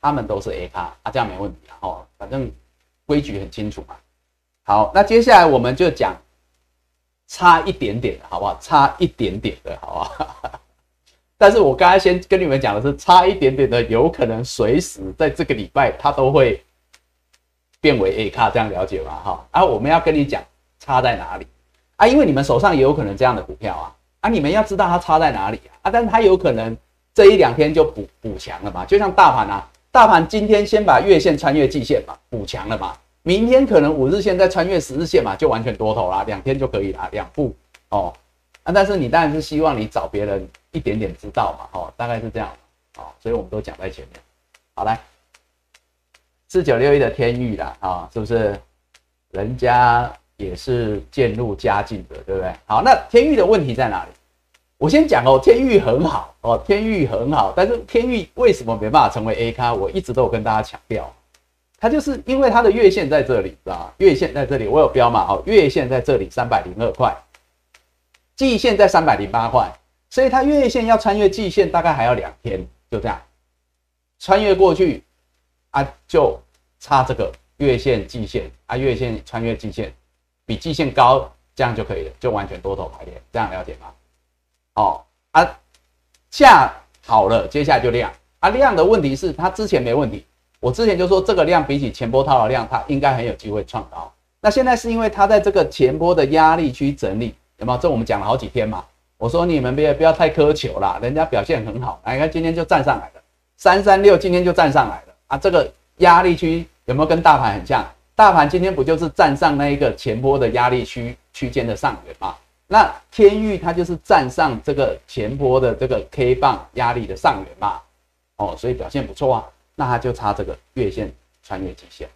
他们都是 A 卡啊，这样没问题，哦，反正规矩很清楚嘛。好，那接下来我们就讲差一点点的好不好？差一点点的好不好？但是我刚才先跟你们讲的是差一点点的，有可能随时在这个礼拜它都会变为 A 卡，这样了解吗？哈，啊，我们要跟你讲差在哪里啊，因为你们手上也有可能这样的股票啊，啊，你们要知道它差在哪里啊，啊，但是它有可能这一两天就补补强了嘛，就像大盘啊，大盘今天先把月线穿越季线嘛，补强了嘛，明天可能五日线再穿越十日线嘛，就完全多头啦，两天就可以啦，两步哦，啊，但是你当然是希望你找别人一点点知道嘛，哦，大概是这样，哦，所以我们都讲在前面，好来，四九六一的天域啦，啊，是不是？人家。也是渐入佳境的，对不对？好，那天域的问题在哪里？我先讲哦，天域很好哦，天域很好，但是天域为什么没办法成为 A 咖？我一直都有跟大家强调，它就是因为它的月线在这里，知道吗？月线在这里，我有标嘛？哦，月线在这里三百零二块，季线在三百零八块，所以它月线要穿越季线大概还要两天，就这样穿越过去啊，就差这个月线季线啊，月线穿越季线。比季线高，这样就可以了，就完全多头排列，这样了解吗？哦啊，价好了，接下来就量啊，量的问题是它之前没问题，我之前就说这个量比起前波套的量，它应该很有机会创高。那现在是因为它在这个前波的压力区整理，有没有？这我们讲了好几天嘛。我说你们别不要太苛求啦，人家表现很好，来看今天就站上来了，三三六今天就站上来了啊，这个压力区有没有跟大盘很像？大盘今天不就是站上那一个前波的压力区区间的上缘吗？那天域它就是站上这个前波的这个 K 棒压力的上缘嘛？哦，所以表现不错啊。那它就差这个月线穿越极限，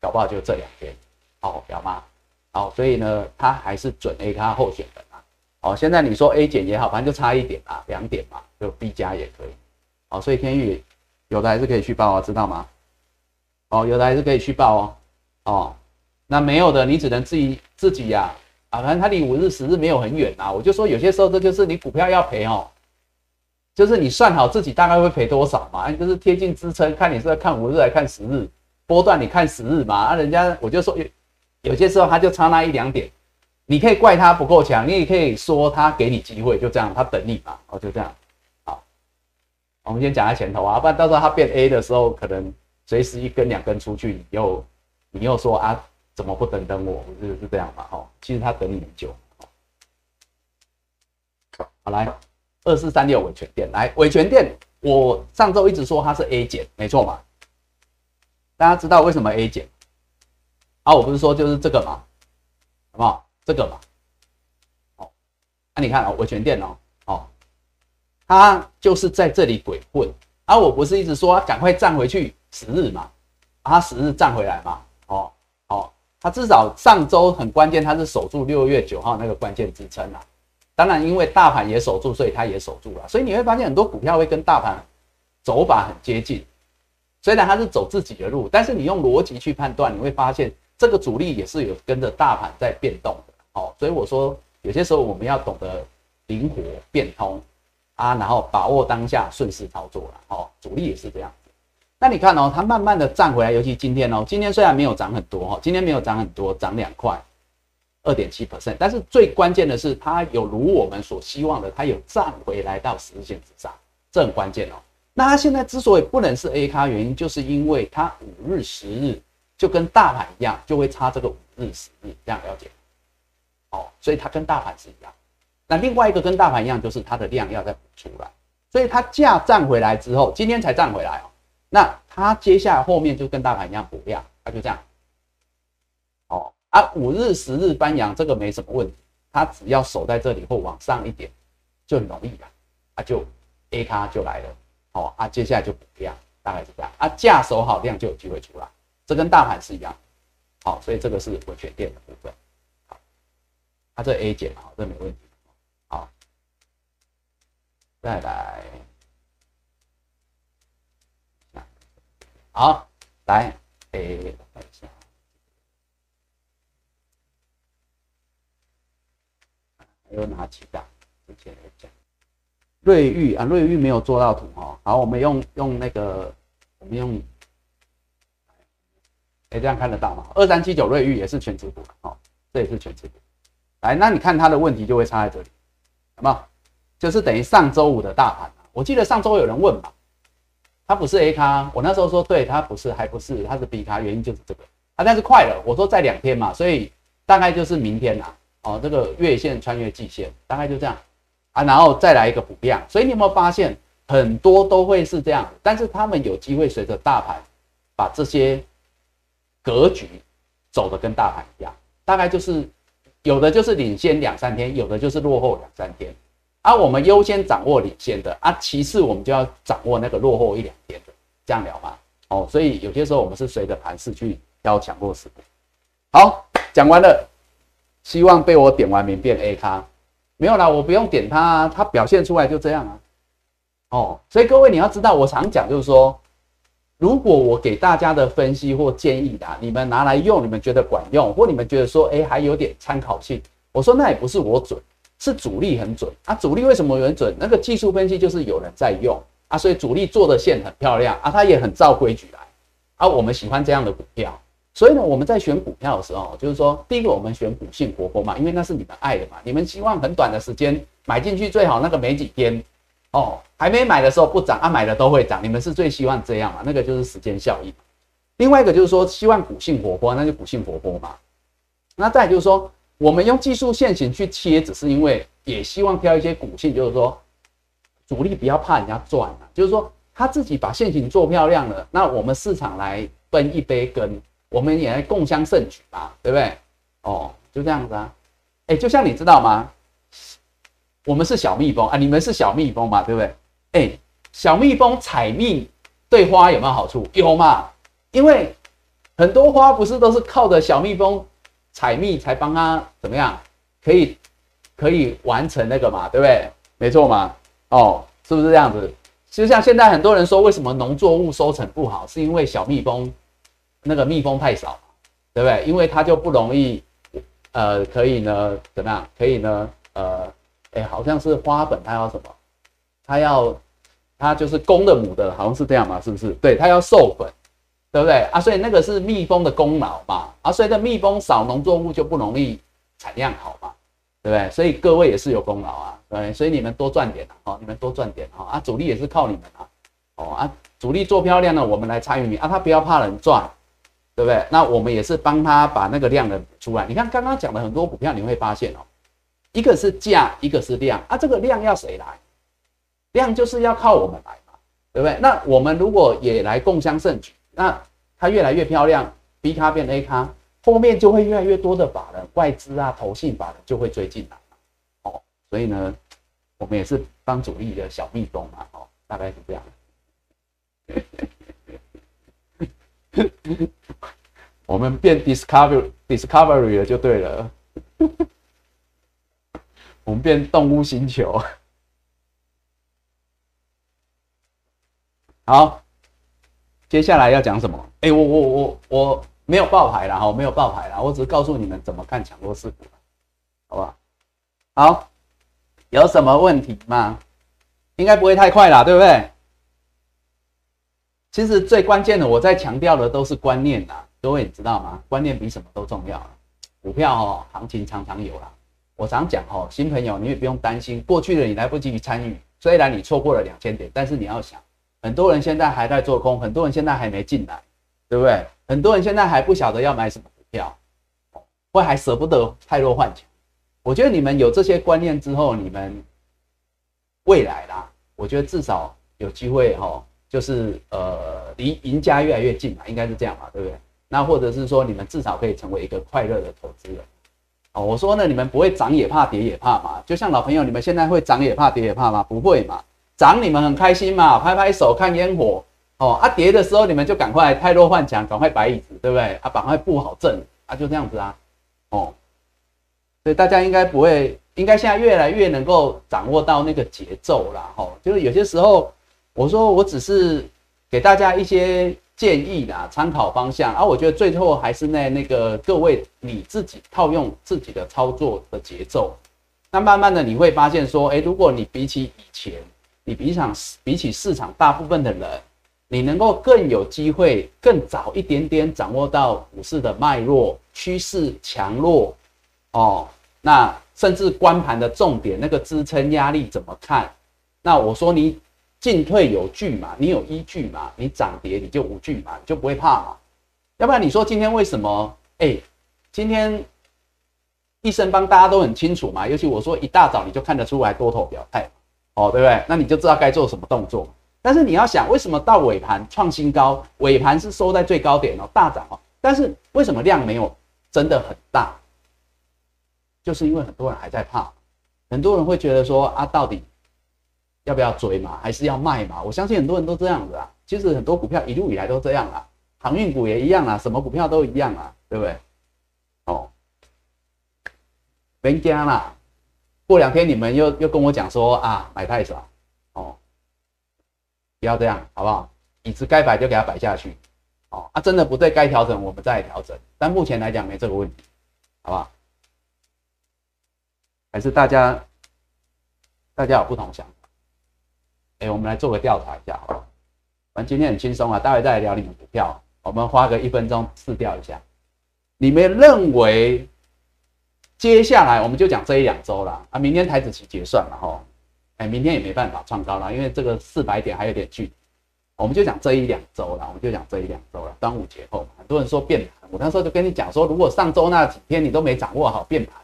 搞不好就这两天哦，表吗？哦，所以呢，它还是准 A 咖候选人啊。哦，现在你说 A 减也好，反正就差一点啊，两点嘛，就 B 加也可以。哦，所以天域有的还是可以去报啊，知道吗？哦，有的还是可以去报哦。哦，那没有的，你只能自己自己呀，啊，啊反正它离五日、十日没有很远啊。我就说有些时候这就是你股票要赔哦，就是你算好自己大概会赔多少嘛，就是贴近支撑，看你是在看五日还是看十日波段，你看十日嘛。啊，人家我就说有有些时候他就差那一两点，你可以怪他不够强，你也可以说他给你机会，就这样，他等你嘛。哦，就这样。好，我们先讲在前头啊，不然到时候他变 A 的时候，可能随时一根两根出去，你又。你又说啊，怎么不等等我？是是这样嘛？哦，其实他等你很久。好，来，二四三六维权店，来维权店，我上周一直说它是 A 减，没错嘛？大家知道为什么 A 减？啊，我不是说就是这个嘛，好不好？这个嘛，哦，那你看哦，维权店哦，哦，它就是在这里鬼混，啊，我不是一直说赶快站回去十日嘛，它十日站回来嘛？哦，好，它至少上周很关键，它是守住六月九号那个关键支撑啊。当然，因为大盘也守住，所以它也守住了。所以你会发现很多股票会跟大盘走法很接近。虽然它是走自己的路，但是你用逻辑去判断，你会发现这个主力也是有跟着大盘在变动的。哦，所以我说有些时候我们要懂得灵活变通啊，然后把握当下，顺势操作了。哦，主力也是这样。那你看哦，它慢慢的站回来，尤其今天哦，今天虽然没有涨很多哈，今天没有涨很多，涨两块，二点七 percent，但是最关键的是它有如我们所希望的，它有站回来到十日线之上，这很关键哦。那它现在之所以不能是 A 咖，原因就是因为它五日、十日就跟大盘一样，就会差这个五日、十日，这样了解？哦，所以它跟大盘是一样。那另外一个跟大盘一样，就是它的量要再补出来，所以它价站回来之后，今天才站回来哦。那它接下来后面就跟大盘一样补量，它就这样。哦啊，五日、十日翻阳这个没什么问题，它只要守在这里或往上一点就很容易了，啊就 A 卡就来了。哦啊，接下来就补量，大概是这样。啊，价守好量就有机会出来，这跟大盘是一样。好，所以这个是维权店的部分。好，它这 A 减好，这没问题。好，再来。好，来，哎，看一下，还有哪几档？之前来讲，瑞玉啊，瑞玉没有做到图哈。好，我们用用那个，我们用，哎，这样看得到吗？二三七九瑞玉也是全持股哦，这也是全持股。来，那你看它的问题就会差在这里，好不好？就是等于上周五的大盘我记得上周有人问嘛。它不是 A 咖，我那时候说对，它不是，还不是，它是 B 咖，原因就是这个啊。但是快了，我说在两天嘛，所以大概就是明天啦。哦，这个月线穿越季线，大概就这样啊，然后再来一个补量。所以你有没有发现很多都会是这样？但是他们有机会随着大盘把这些格局走的跟大盘一样，大概就是有的就是领先两三天，有的就是落后两三天。啊，我们优先掌握领先的啊，其次我们就要掌握那个落后一两天的，这样聊嘛。哦，所以有些时候我们是随着盘势去挑强弱势股。好，讲完了，希望被我点完名变 A 咖，没有啦，我不用点它，它表现出来就这样啊。哦，所以各位你要知道，我常讲就是说，如果我给大家的分析或建议的，你们拿来用，你们觉得管用，或你们觉得说，哎，还有点参考性，我说那也不是我准。是主力很准啊！主力为什么很准？那个技术分析就是有人在用啊，所以主力做的线很漂亮啊，它也很照规矩来啊。我们喜欢这样的股票，所以呢，我们在选股票的时候，就是说，第一个我们选股性活泼嘛，因为那是你们爱的嘛，你们希望很短的时间买进去，最好那个没几天哦，还没买的时候不涨啊，买的都会涨，你们是最希望这样嘛？那个就是时间效应。另外一个就是说，希望股性活泼，那就股性活泼嘛。那再就是说。我们用技术线型去切，只是因为也希望挑一些股性，就是说主力不要怕人家赚啊，就是说他自己把线型做漂亮了，那我们市场来分一杯羹，我们也来共襄盛举嘛，对不对？哦，就这样子啊，哎，就像你知道吗？我们是小蜜蜂啊，你们是小蜜蜂嘛，对不对？哎，小蜜蜂采蜜对花有没有好处？有嘛？因为很多花不是都是靠着小蜜蜂。采蜜才帮他怎么样？可以可以完成那个嘛，对不对？没错嘛，哦，是不是这样子？就像现在很多人说，为什么农作物收成不好，是因为小蜜蜂那个蜜蜂太少，对不对？因为它就不容易，呃，可以呢，怎么样？可以呢，呃，哎，好像是花粉，它要什么？它要它就是公的母的，好像是这样嘛，是不是？对，它要授粉。对不对啊？所以那个是蜜蜂的功劳嘛啊，所以这蜜蜂少，农作物就不容易产量好嘛，对不对？所以各位也是有功劳啊，对，所以你们多赚点啊，你们多赚点哈啊，主力也是靠你们啊，哦啊，主力做漂亮了，我们来参与啊，他不要怕人赚，对不对？那我们也是帮他把那个量的出来。你看刚刚讲的很多股票，你会发现哦，一个是价，一个是量啊，这个量要谁来？量就是要靠我们来嘛，对不对？那我们如果也来共襄盛举。那它越来越漂亮，B 咖变 A 咖，后面就会越来越多的法人、外资啊、投信法人就会追进来哦，所以呢，我们也是帮主力的小蜜蜂嘛，哦，大概是这样。我们变 Discovery Discovery 了就对了，我们变动物星球，好。接下来要讲什么？哎，我我我我没有爆牌了哈，没有爆牌了，我只是告诉你们怎么看强弱势股，好不好？好，有什么问题吗？应该不会太快啦，对不对？其实最关键的，我在强调的都是观念呐，各位你知道吗？观念比什么都重要。股票哦，行情常常有啦。我常讲哦，新朋友你也不用担心，过去的你来不及参与，虽然你错过了两千点，但是你要想。很多人现在还在做空，很多人现在还没进来，对不对？很多人现在还不晓得要买什么股票，或还舍不得太弱换强。我觉得你们有这些观念之后，你们未来啦，我觉得至少有机会哈，就是呃离赢家越来越近嘛，应该是这样嘛，对不对？那或者是说你们至少可以成为一个快乐的投资人。哦，我说呢，你们不会涨也怕跌也怕嘛？就像老朋友，你们现在会涨也怕跌也怕吗？不会嘛？涨你们很开心嘛，拍拍手看烟火哦。啊跌的时候你们就赶快太弱换强，赶快摆椅子，对不对？啊赶快布好阵啊，就这样子啊，哦。所以大家应该不会，应该现在越来越能够掌握到那个节奏了，吼。就是有些时候我说我只是给大家一些建议啦，参考方向啊。我觉得最后还是那那个各位你自己套用自己的操作的节奏，那慢慢的你会发现说，哎，如果你比起以前。你比场比起市场大部分的人，你能够更有机会更早一点点掌握到股市的脉络、趋势强弱，哦，那甚至关盘的重点，那个支撑压力怎么看？那我说你进退有据嘛，你有依据嘛，你涨跌你就无惧嘛，你就不会怕嘛。要不然你说今天为什么？哎，今天益生帮大家都很清楚嘛，尤其我说一大早你就看得出来多头表态，哦，对不对？那你就知道该做什么动作。但是你要想，为什么到尾盘创新高，尾盘是收在最高点哦，大涨哦，但是为什么量没有真的很大？就是因为很多人还在怕，很多人会觉得说啊，到底要不要追嘛，还是要卖嘛？我相信很多人都这样子啊。其实很多股票一路以来都这样啊，航运股也一样啊，什么股票都一样啊，对不对？哦，别加啦，过两天你们又又跟我讲说啊，买太少哦，不要这样好不好？椅子该摆就给它摆下去，哦啊，真的不对该调整我们再调整，但目前来讲没这个问题，好不好？还是大家，大家有不同想法？哎，我们来做个调查一下，好不好。反正今天很轻松啊，待会再来聊你们股票。我们花个一分钟试调一下，你们认为接下来我们就讲这一两周了啊？明天台子期结算了哈，哎，明天也没办法创高了，因为这个四百点还有点距离。我们就讲这一两周了，我们就讲这一两周了。端午节后，很多人说变盘，我那时候就跟你讲说，如果上周那几天你都没掌握好变盘。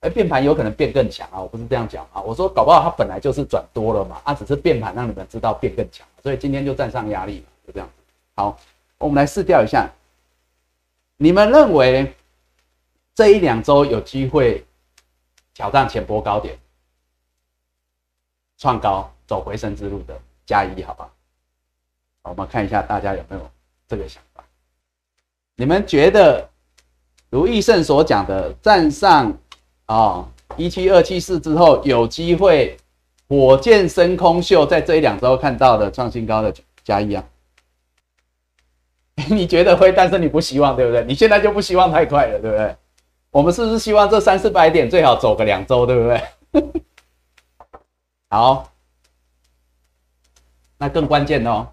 哎，变盘有可能变更强啊！我不是这样讲啊，我说搞不好它本来就是转多了嘛，啊，只是变盘让你们知道变更强，所以今天就站上压力嘛，就这样。好，我们来试调一下，你们认为这一两周有机会挑战前波高点，创高走回升之路的加一，好吧？我们看一下大家有没有这个想法？你们觉得如易胜所讲的站上？啊，一七二七四之后有机会，火箭升空秀在这一两周看到的创新高的加一啊，你觉得会？但是你不希望，对不对？你现在就不希望太快了，对不对？我们是不是希望这三四百点最好走个两周，对不对？好，那更关键哦，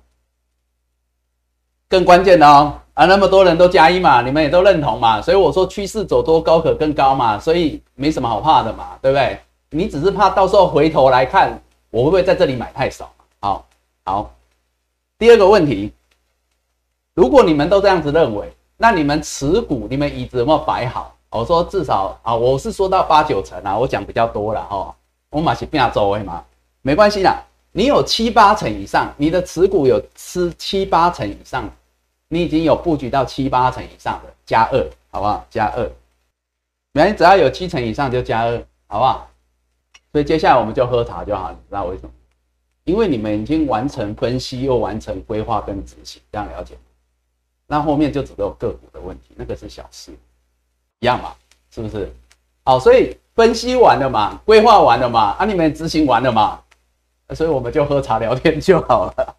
更关键的哦。啊，那么多人都加一嘛，你们也都认同嘛，所以我说趋势走多高可更高嘛，所以没什么好怕的嘛，对不对？你只是怕到时候回头来看，我会不会在这里买太少？好，好。第二个问题，如果你们都这样子认为，那你们持股，你们椅子有没有摆好？我说至少啊，我是说到八九成啊，我讲比较多了哈，我马是变周围嘛，没关系啦，你有七八成以上，你的持股有吃七八成以上。你已经有布局到七八成以上的，加二，好不好？加二，没，只要有七成以上就加二，好不好？所以接下来我们就喝茶就好，你知道为什么？因为你们已经完成分析，又完成规划跟执行，这样了解？那后面就只有个股的问题，那个是小事，一样嘛，是不是？好，所以分析完了嘛，规划完了嘛，啊，你们执行完了嘛，所以我们就喝茶聊天就好了。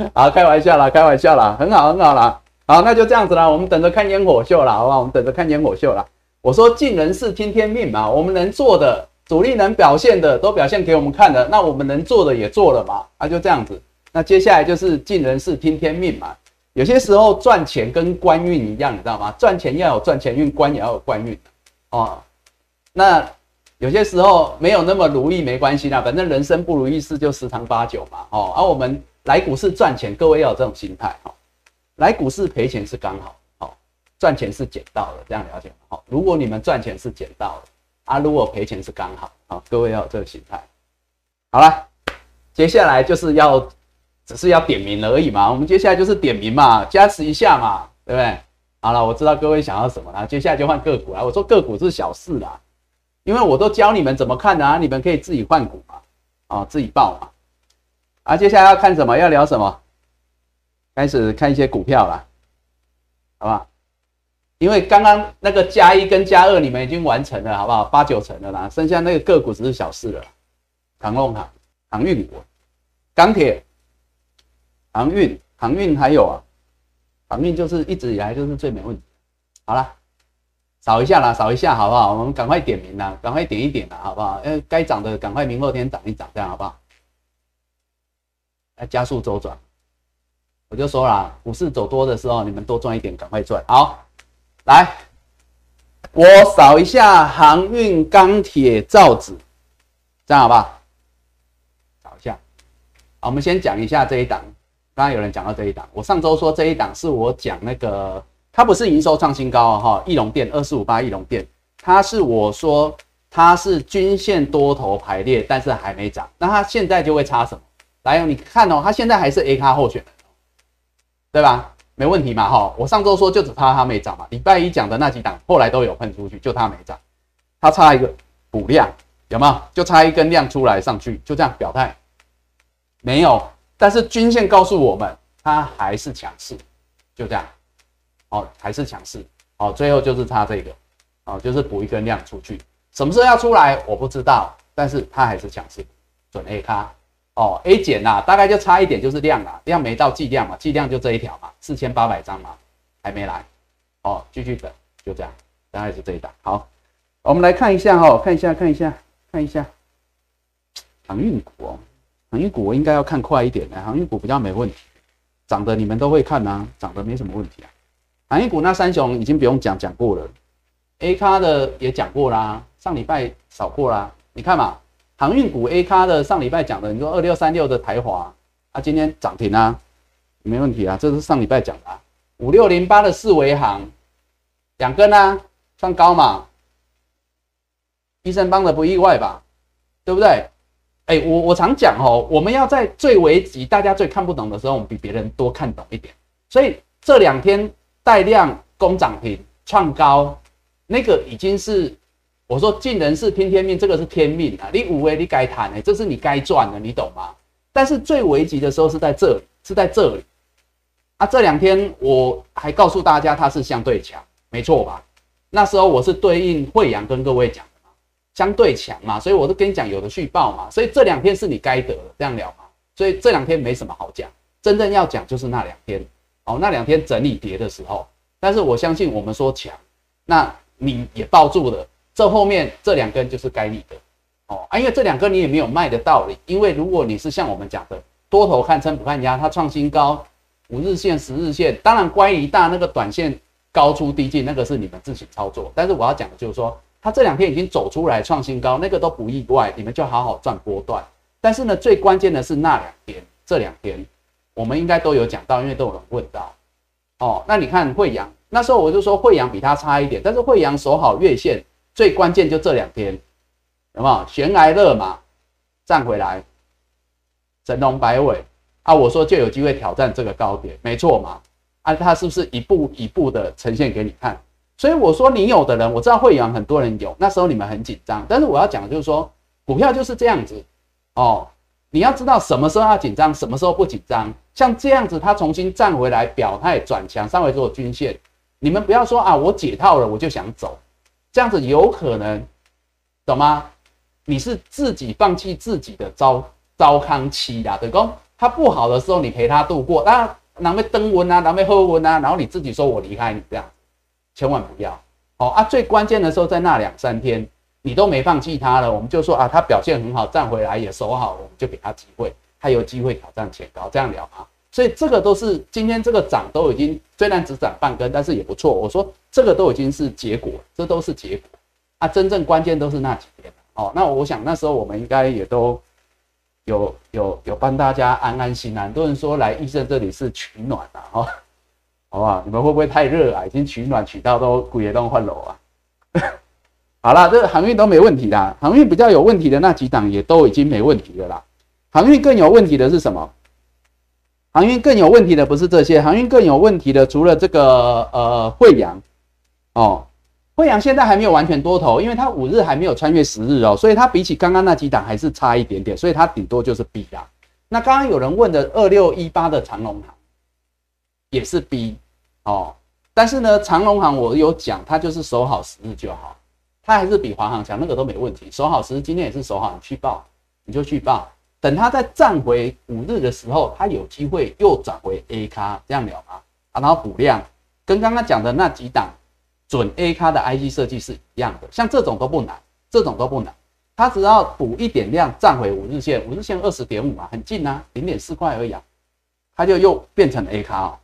好，开玩笑啦，开玩笑啦，很好，很好啦。好，那就这样子啦，我们等着看烟火秀啦，好不好？我们等着看烟火秀啦。我说尽人事听天命嘛，我们能做的，主力能表现的都表现给我们看了，那我们能做的也做了嘛，啊，就这样子。那接下来就是尽人事听天命嘛。有些时候赚钱跟官运一样，你知道吗？赚钱要有赚钱运，官也要有官运哦。那有些时候没有那么如意没关系啦，反正人生不如意事就十常八九嘛。哦，而我们。来股市赚钱，各位要有这种心态哈。来股市赔钱是刚好，好赚钱是捡到的，这样了解吗？好，如果你们赚钱是捡到的，啊，如果赔钱是刚好，好，各位要有这个心态。好了，接下来就是要，只是要点名而已嘛。我们接下来就是点名嘛，加持一下嘛，对不对？好了，我知道各位想要什么了，接下来就换个股了。我说个股是小事啦，因为我都教你们怎么看的啊，你们可以自己换股嘛，啊，自己报嘛。啊，接下来要看什么？要聊什么？开始看一些股票了，好不好？因为刚刚那个加一跟加二你们已经完成了，好不好？八九成了啦，剩下那个个股只是小事了。航龙航、航运股、钢铁、航运、航运还有啊，航运就是一直以来就是最没问题。好了，扫一下啦，扫一下，好不好？我们赶快点名啦，赶快点一点啦，好不好？呃，该涨的赶快明后天涨一涨，这样好不好？来加速周转，我就说了，股市走多的时候，你们多赚一点，赶快赚。好，来，我扫一下航运、钢铁、造纸，这样好不好？扫一下。好，我们先讲一下这一档。刚刚有人讲到这一档，我上周说这一档是我讲那个它不是营收创新高哈，翼龙电二四五八翼龙电，它是我说它是均线多头排列，但是还没涨，那它现在就会差什么？来，你看哦，它现在还是 A 咖候选，对吧？没问题嘛哈，我上周说就只差它没涨嘛，礼拜一讲的那几档后来都有喷出去，就它没涨，它差一个补量，有没有？就差一根量出来上去，就这样表态，没有，但是均线告诉我们它还是强势，就这样。哦，还是强势。哦，最后就是它这个。哦，就是补一根量出去，什么时候要出来我不知道，但是它还是强势，准 A 卡哦，A 减呐，大概就差一点就是量啦，量没到计量嘛，计量就这一条嘛，四千八百张嘛，还没来。哦，继续等，就这样，大概是这一档。好，我们来看一下哈，看一下，看一下，看一下。航运股哦，航运股我应该要看快一点的，航运股比较没问题，涨的你们都会看啊，涨的没什么问题啊。航运股那三雄已经不用讲讲过了，A 咖的也讲过啦，上礼拜扫过啦。你看嘛，航运股 A 咖的上礼拜讲的，你说二六三六的台华啊，今天涨停啊，没问题啊，这是上礼拜讲的。五六零八的四维行两根啊，算高嘛？医生帮的不意外吧？对不对？哎，我我常讲哦，我们要在最危急、大家最看不懂的时候，我们比别人多看懂一点。所以这两天。带量攻涨停创高，那个已经是我说尽人事听天命，这个是天命啊！你五位你该谈的，这是你该赚的，你懂吗？但是最危急的时候是在这里，是在这里啊！这两天我还告诉大家它是相对强，没错吧？那时候我是对应惠阳跟各位讲，相对强嘛，所以我都跟你讲有的续报嘛，所以这两天是你该得的，这样聊嘛。所以这两天没什么好讲，真正要讲就是那两天。哦，那两天整理跌的时候，但是我相信我们说强，那你也抱住了，这后面这两根就是该你的哦啊，因为这两根你也没有卖的道理，因为如果你是像我们讲的多头看撑不看压，它创新高，五日线、十日线，当然乖离大那个短线高出低进，那个是你们自行操作，但是我要讲的就是说，它这两天已经走出来创新高，那个都不意外，你们就好好赚波段。但是呢，最关键的是那两天，这两天。我们应该都有讲到，因为都有人问到，哦，那你看惠阳那时候我就说惠阳比它差一点，但是惠阳守好月线，最关键就这两天，有没有悬崖勒马站回来，神龙摆尾啊？我说就有机会挑战这个高点，没错嘛？啊，它是不是一步一步的呈现给你看？所以我说你有的人，我知道惠阳很多人有，那时候你们很紧张，但是我要讲的就是说，股票就是这样子哦。你要知道什么时候要紧张，什么时候不紧张。像这样子，它重新站回来，表态转强，上回做均线。你们不要说啊，我解套了，我就想走，这样子有可能，懂吗？你是自己放弃自己的糟糟糠期啦，对不？它不好的时候，你陪他度过，那难为登温啊，难为喝温啊，然后你自己说我离开你这样，千万不要。哦啊，最关键的时候在那两三天。你都没放弃他了，我们就说啊，他表现很好，站回来也守好，我们就给他机会，他有机会挑战前高，这样聊啊。所以这个都是今天这个涨都已经虽然只涨半根，但是也不错。我说这个都已经是结果，这都是结果啊。真正关键都是那几天哦。那我想那时候我们应该也都有有有帮大家安安心安。很多人说来医生这里是取暖啊，哈，好不好？你们会不会太热啊？已经取暖取到都骨也都换楼啊？好了，这个航运都没问题的，航运比较有问题的那几档也都已经没问题了啦。航运更有问题的是什么？航运更有问题的不是这些，航运更有问题的除了这个呃惠阳哦，惠阳现在还没有完全多头，因为它五日还没有穿越十日哦，所以它比起刚刚那几档还是差一点点，所以它顶多就是 B 啦。那刚刚有人问的二六一八的长龙行也是 B 哦，但是呢长隆行我有讲，它就是守好十日就好。它还是比华航强，那个都没问题。守好十日，今天也是守好，你去报，你就去报。等它再站回五日的时候，它有机会又转回 A 咖，这样了吗？啊，然后补量，跟刚刚讲的那几档准 A 咖的 IC 设计是一样的，像这种都不难，这种都不难。它只要补一点量，站回五日线，五日线二十点五啊，很近啊，零点四块而已啊，它就又变成 A 咖哦。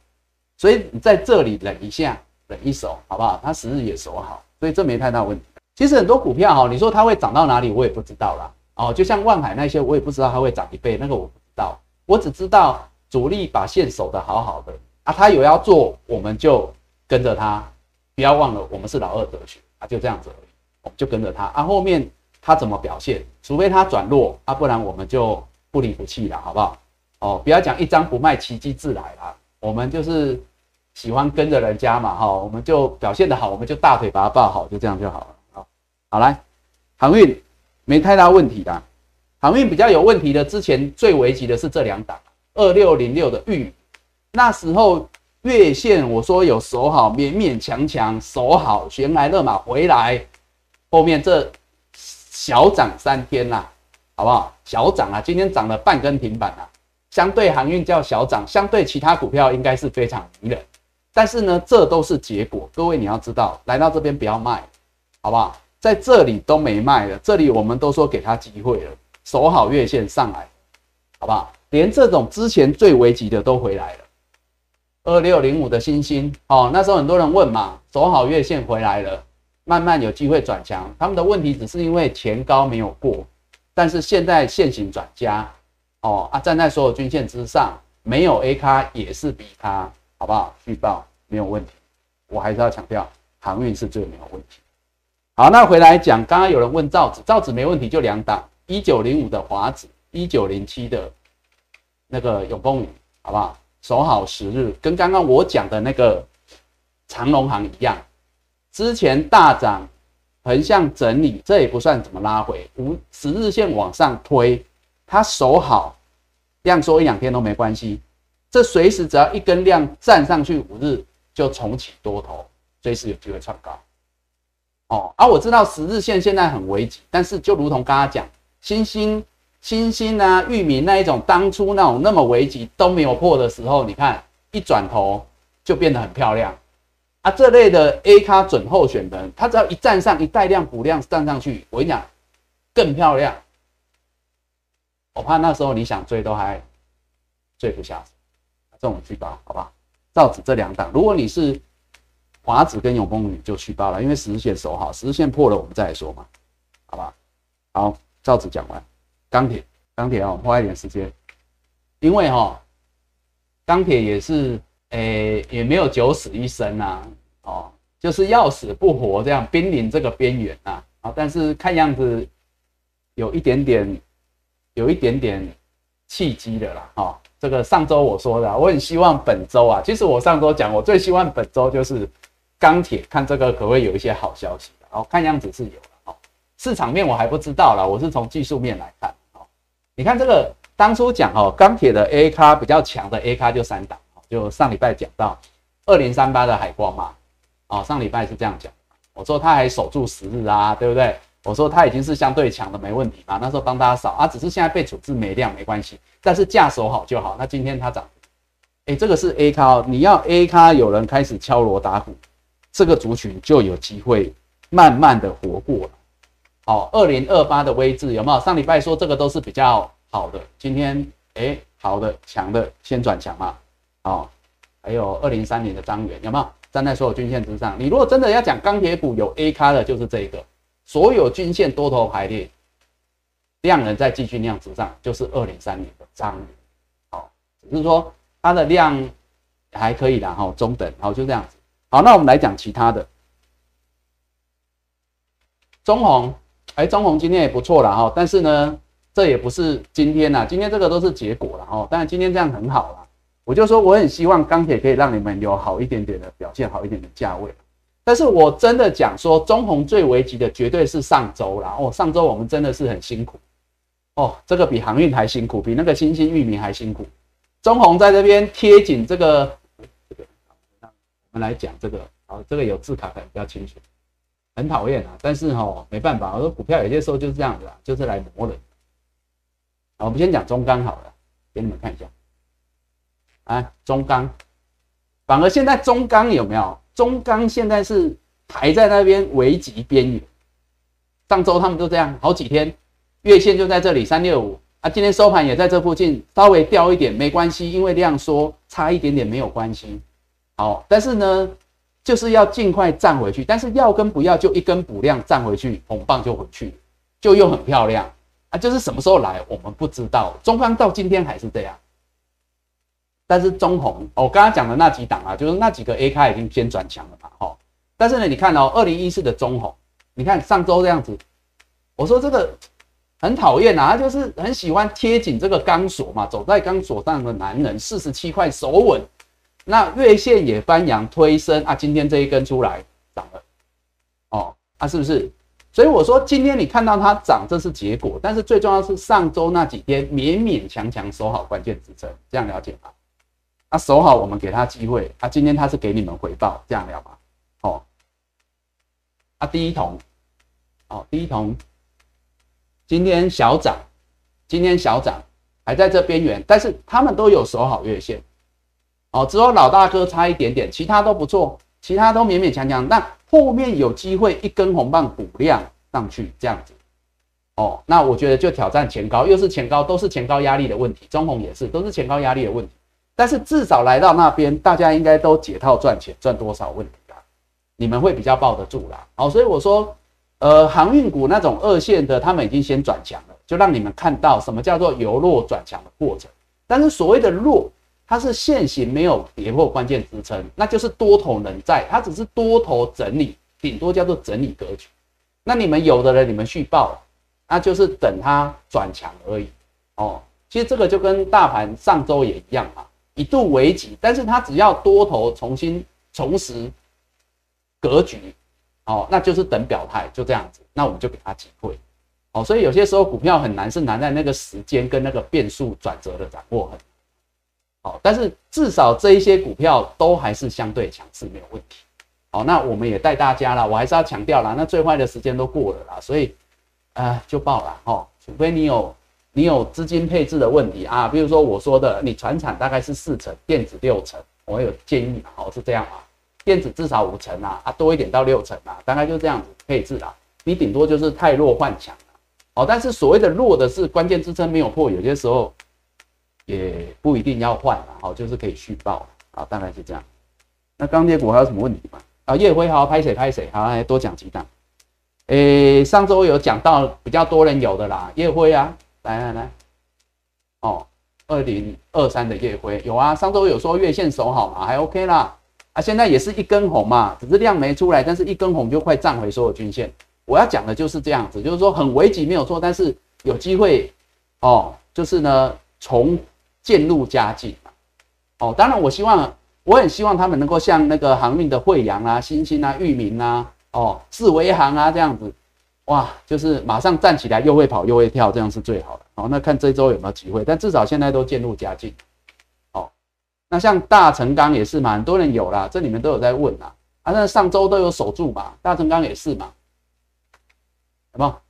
所以你在这里忍一下，忍一手，好不好？它十日也守好，所以这没太大问题。其实很多股票哈，你说它会涨到哪里，我也不知道啦。哦，就像万海那些，我也不知道它会涨一倍，那个我不知道。我只知道主力把线守得好好的啊，他有要做，我们就跟着它，不要忘了我们是老二哲学啊，就这样子而已，我们就跟着它啊，后面它怎么表现，除非它转弱啊，不然我们就不离不弃了，好不好？哦，不要讲一张不卖，奇迹自来啦，我们就是喜欢跟着人家嘛，哈，我们就表现的好，我们就大腿把它抱好，就这样就好了，好，好来，航运没太大问题的。航运比较有问题的，之前最危急的是这两档，二六零六的玉，那时候月线我说有守好，勉勉强强守好，悬崖勒马回来，后面这小涨三天啦，好不好？小涨啊，今天涨了半根停板啊，相对航运叫小涨，相对其他股票应该是非常迷人，但是呢，这都是结果，各位你要知道，来到这边不要卖，好不好？在这里都没卖的，这里我们都说给他机会了。守好月线上来，好不好？连这种之前最危急的都回来了。二六零五的星星哦，那时候很多人问嘛，守好月线回来了，慢慢有机会转强。他们的问题只是因为前高没有过，但是现在线型转加哦啊，站在所有均线之上，没有 A 咖也是 B 咖，好不好？预报没有问题，我还是要强调，航运是最没有问题。好，那回来讲，刚刚有人问造纸，造纸没问题，就两档。一九零五的华子，一九零七的那个永丰宇，好不好？守好十日，跟刚刚我讲的那个长隆行一样，之前大涨，横向整理，这也不算怎么拉回，五十日线往上推，它守好，量缩一两天都没关系，这随时只要一根量站上去，五日就重启多头，随时有机会创高。哦，而我知道十日线现在很危急，但是就如同刚刚讲。新兴新兴啊，玉米那一种，当初那种那么危急都没有破的时候，你看一转头就变得很漂亮啊！这类的 A 咖准候选人，他只要一站上，一带量补量站上去，我跟你讲，更漂亮。我怕那时候你想追都还追不下这种去报好不好？造纸这两档，如果你是华子跟永丰宇就去报了，因为十日线守好，十日线破了我们再来说嘛，好吧？好。造纸讲完，钢铁，钢铁哦，花一点时间，因为哈，钢铁也是，诶，也没有九死一生呐，哦，就是要死不活这样濒临这个边缘呐，啊，但是看样子有一点点，有一点点契机的啦，哦，这个上周我说的，我很希望本周啊，其实我上周讲，我最希望本周就是钢铁，看这个可不可以有一些好消息，哦，看样子是有了。市场面我还不知道啦，我是从技术面来看。哦，你看这个当初讲哦，钢铁的 A 咖比较强的 A 咖就三档，就上礼拜讲到二零三八的海光嘛，哦，上礼拜是这样讲，我说它还守住十日啊，对不对？我说它已经是相对强的，没问题嘛。那时候帮大家扫啊，只是现在被处置没量没关系，但是价守好就好。那今天它涨，哎，这个是 A 咖，你要 A 咖有人开始敲锣打鼓，这个族群就有机会慢慢的活过了。好，二零二八的位置有没有？上礼拜说这个都是比较好的，今天哎，好的强的先转强嘛。好，还有二零三零的张元有没有站在所有均线之上？你如果真的要讲钢铁股有 A 咖的，就是这个，所有均线多头排列，量能在继续量之上，就是二零三零张元。好，只是说它的量还可以啦哈，中等，好就这样子。好，那我们来讲其他的，中红。哎，中红今天也不错了哈，但是呢，这也不是今天呐，今天这个都是结果了哈。但是今天这样很好了，我就说我很希望钢铁可以让你们有好一点点的表现，好一点的价位。但是我真的讲说，中红最危急的绝对是上周了哦，上周我们真的是很辛苦哦，这个比航运还辛苦，比那个新兴域名还辛苦。中红在这边贴紧这个，这个，我们来讲这个，好，这个有字卡可能比较清楚。很讨厌啊，但是哈没办法，我说股票有些时候就是这样子啊，就是来磨人。好，我们先讲中钢好了，给你们看一下。啊，中钢，反而现在中钢有没有？中钢现在是还在那边危急边缘。上周他们都这样，好几天，月线就在这里三六五啊，今天收盘也在这附近，稍微掉一点没关系，因为量缩差一点点没有关系。好，但是呢。就是要尽快站回去，但是要跟不要就一根补量站回去，红棒就回去，就又很漂亮啊！就是什么时候来我们不知道，中方到今天还是这样，但是中红，我刚刚讲的那几档啊，就是那几个 A 开已经先转强了嘛，哈。但是呢，你看哦，二零一四的中红，你看上周这样子，我说这个很讨厌啊，他就是很喜欢贴紧这个钢索嘛，走在钢索上的男人，四十七块手稳，那月线也翻阳推升啊，今天这一根出来涨了，哦，啊是不是？所以我说今天你看到它涨，这是结果，但是最重要是上周那几天勉勉强强守好关键支撑，这样了解吗？啊，守好我们给他机会，啊，今天他是给你们回报，这样了吗？哦。啊，第一桶，哦，第一桶，今天小涨，今天小涨，还在这边缘，但是他们都有守好月线，哦，只有老大哥差一点点，其他都不错，其他都勉勉强强，那后面有机会一根红棒补量上去，这样子，哦，那我觉得就挑战前高，又是前高，都是前高压力的问题，中红也是，都是前高压力的问题，但是至少来到那边，大家应该都解套赚钱，赚多少问题。你们会比较抱得住啦，好，所以我说，呃，航运股那种二线的，他们已经先转强了，就让你们看到什么叫做由弱转强的过程。但是所谓的弱，它是现行没有跌破关键支撑，那就是多头仍在，它只是多头整理，顶多叫做整理格局。那你们有的人你们续报，那就是等它转强而已。哦，其实这个就跟大盘上周也一样嘛，一度危急，但是它只要多头重新重拾。格局，哦，那就是等表态，就这样子，那我们就给他机会，哦，所以有些时候股票很难，是难在那个时间跟那个变数转折的掌握很，好，但是至少这一些股票都还是相对强势，没有问题，好，那我们也带大家了，我还是要强调了，那最坏的时间都过了啦，所以，啊，就报了，哦，除非你有你有资金配置的问题啊，比如说我说的，你船产大概是四成，电子六成，我有建议，好，是这样啊。电子至少五成啊，啊多一点到六成啊，大概就这样子配置啦。你顶多就是太弱换强了，哦，但是所谓的弱的是关键支撑没有破，有些时候也不一定要换了，好，就是可以续报啊，大概是这样。那钢铁股还有什么问题吗？啊，叶辉好拍谁拍谁，好来多讲几档。诶，上周有讲到比较多人有的啦，叶辉啊，来来来，哦，二零二三的叶辉有啊，上周有说月线守好嘛，还 OK 啦。啊，现在也是一根红嘛，只是量没出来，但是一根红就快站回所有均线。我要讲的就是这样子，就是说很危急没有错，但是有机会哦，就是呢从渐入佳境。哦，当然我希望，我很希望他们能够像那个航运的惠阳啊、新兴啊、裕民啊、哦四维航啊这样子，哇，就是马上站起来又会跑又会跳，这样是最好的。哦，那看这周有没有机会，但至少现在都渐入佳境。那像大成钢也是嘛，很多人有啦，这里面都有在问啦。啊，那上周都有守住嘛，大成钢也是嘛，好不好？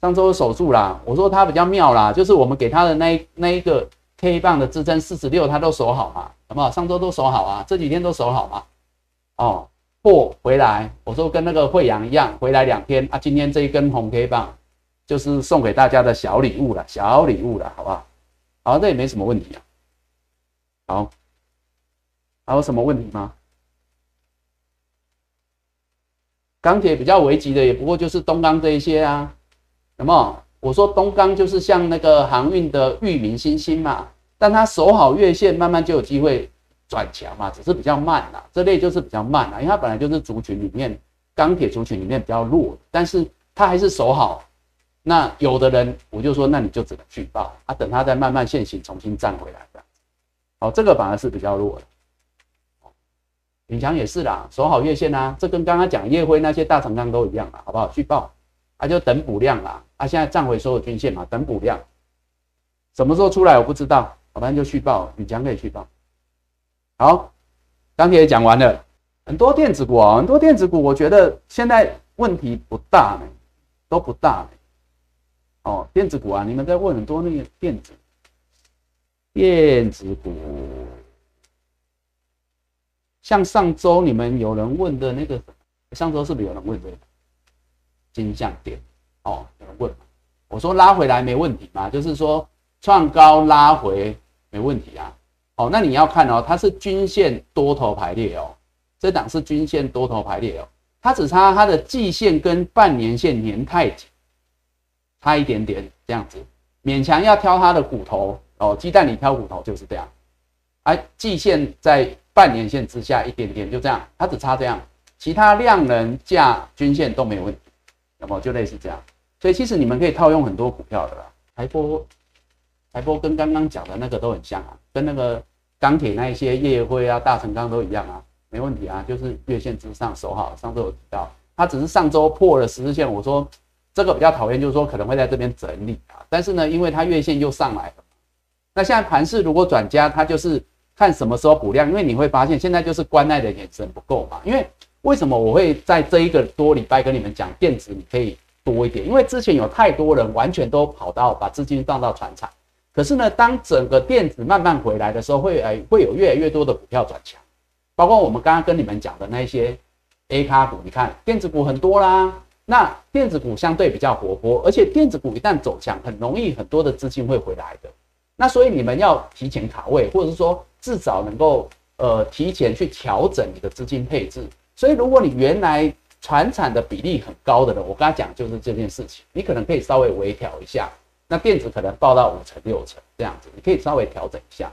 上周守住啦，我说它比较妙啦，就是我们给它的那那一个 K 棒的支撑四十六，它都守好嘛，好不好？上周都守好啊，这几天都守好嘛。哦，货回来，我说跟那个惠阳一样，回来两天啊，今天这一根红 K 棒就是送给大家的小礼物了，小礼物了，好不好？好，这也没什么问题啊。好。还有什么问题吗？钢铁比较危急的，也不过就是东钢这一些啊。那么我说东钢就是像那个航运的裕民新星嘛，但它守好月线，慢慢就有机会转强嘛，只是比较慢啦。这类就是比较慢啦，因为它本来就是族群里面钢铁族群里面比较弱，但是它还是守好。那有的人我就说，那你就只能去报啊，等它再慢慢现形，重新站回来的。好，这个反而是比较弱的。永强也是啦，守好月线啊，这跟刚刚讲夜辉那些大成钢都一样啦，好不好？续报啊，就等补量啦，啊，现在站回所有均线嘛，等补量，什么时候出来我不知道，反正就续报，永强可以续报。好，钢铁讲完了，很多电子股啊，很多电子股，我觉得现在问题不大呢，都不大呢。哦，电子股啊，你们在问很多那个电子，电子股。像上周你们有人问的那个，上周是不是有人问这个金项店？哦，有人问，我说拉回来没问题嘛，就是说创高拉回没问题啊。哦，那你要看哦，它是均线多头排列哦，这档是均线多头排列哦，它只差它的季线跟半年线粘太紧，差一点点这样子，勉强要挑它的骨头哦，鸡蛋里挑骨头就是这样。而季线在半年线之下一点点，就这样，它只差这样，其他量能价均线都没有问题，那么就类似这样。所以其实你们可以套用很多股票的啦，台波，台波跟刚刚讲的那个都很像啊，跟那个钢铁那一些夜辉啊、大成钢都一样啊，没问题啊，就是月线之上守好。上周有提到，它只是上周破了十日线，我说这个比较讨厌，就是说可能会在这边整理啊，但是呢，因为它月线又上来了，那现在盘势如果转加，它就是看什么时候补量，因为你会发现现在就是关爱的眼神不够嘛，因为为什么我会在这一个多礼拜跟你们讲电子，你可以。多一点，因为之前有太多人完全都跑到把资金放到船厂，可是呢，当整个电子慢慢回来的时候，会哎会有越来越多的股票转强，包括我们刚刚跟你们讲的那些 A 卡股，你看电子股很多啦，那电子股相对比较活泼，而且电子股一旦走强，很容易很多的资金会回来的，那所以你们要提前卡位，或者是说至少能够呃提前去调整你的资金配置，所以如果你原来船产的比例很高的人，我跟他讲就是这件事情，你可能可以稍微微调一下。那电子可能报到五成六成这样子，你可以稍微调整一下。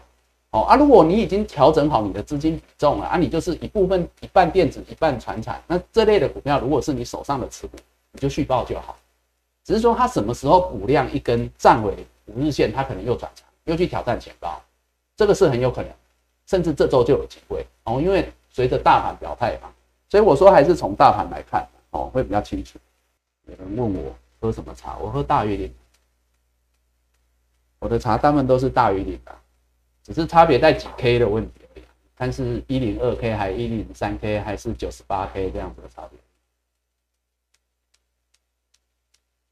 哦啊，如果你已经调整好你的资金比重了啊，你就是一部分一半电子一半船产，那这类的股票如果是你手上的持股，你就续报就好。只是说它什么时候补量一根站尾五日线，它可能又转强，又去挑战前高，这个是很有可能，甚至这周就有机会哦，因为随着大盘表态嘛。所以我说还是从大盘来看哦，会比较清楚。有人问我喝什么茶，我喝大于零。我的茶大部分都是大于零的，只是差别在几 K 的问题而已。看是一零二 K 还一零三 K 还是九十八 K 这样子的差别。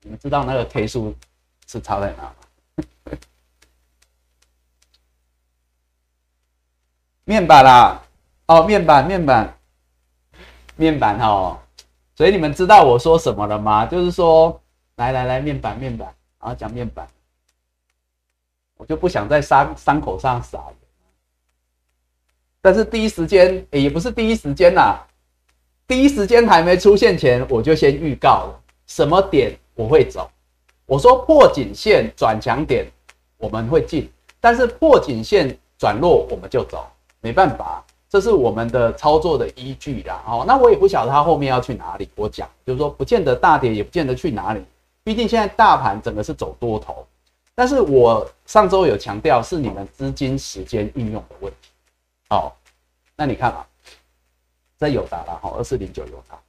你们知道那个 K 数是差在哪吗？面板啦，哦，面板，面板。面板哦，所以你们知道我说什么了吗？就是说，来来来，面板面板，然后讲面板，我就不想在伤伤口上撒盐。但是第一时间，也不是第一时间啦，第一时间还没出现前，我就先预告了什么点我会走。我说破颈线转强点我们会进，但是破颈线转弱我们就走，没办法。这是我们的操作的依据啦，哦，那我也不晓得它后面要去哪里。我讲就是说，不见得大跌，也不见得去哪里。毕竟现在大盘整个是走多头，但是我上周有强调是你们资金时间运用的问题。好，那你看啊，这有答了哈，二四零九有答。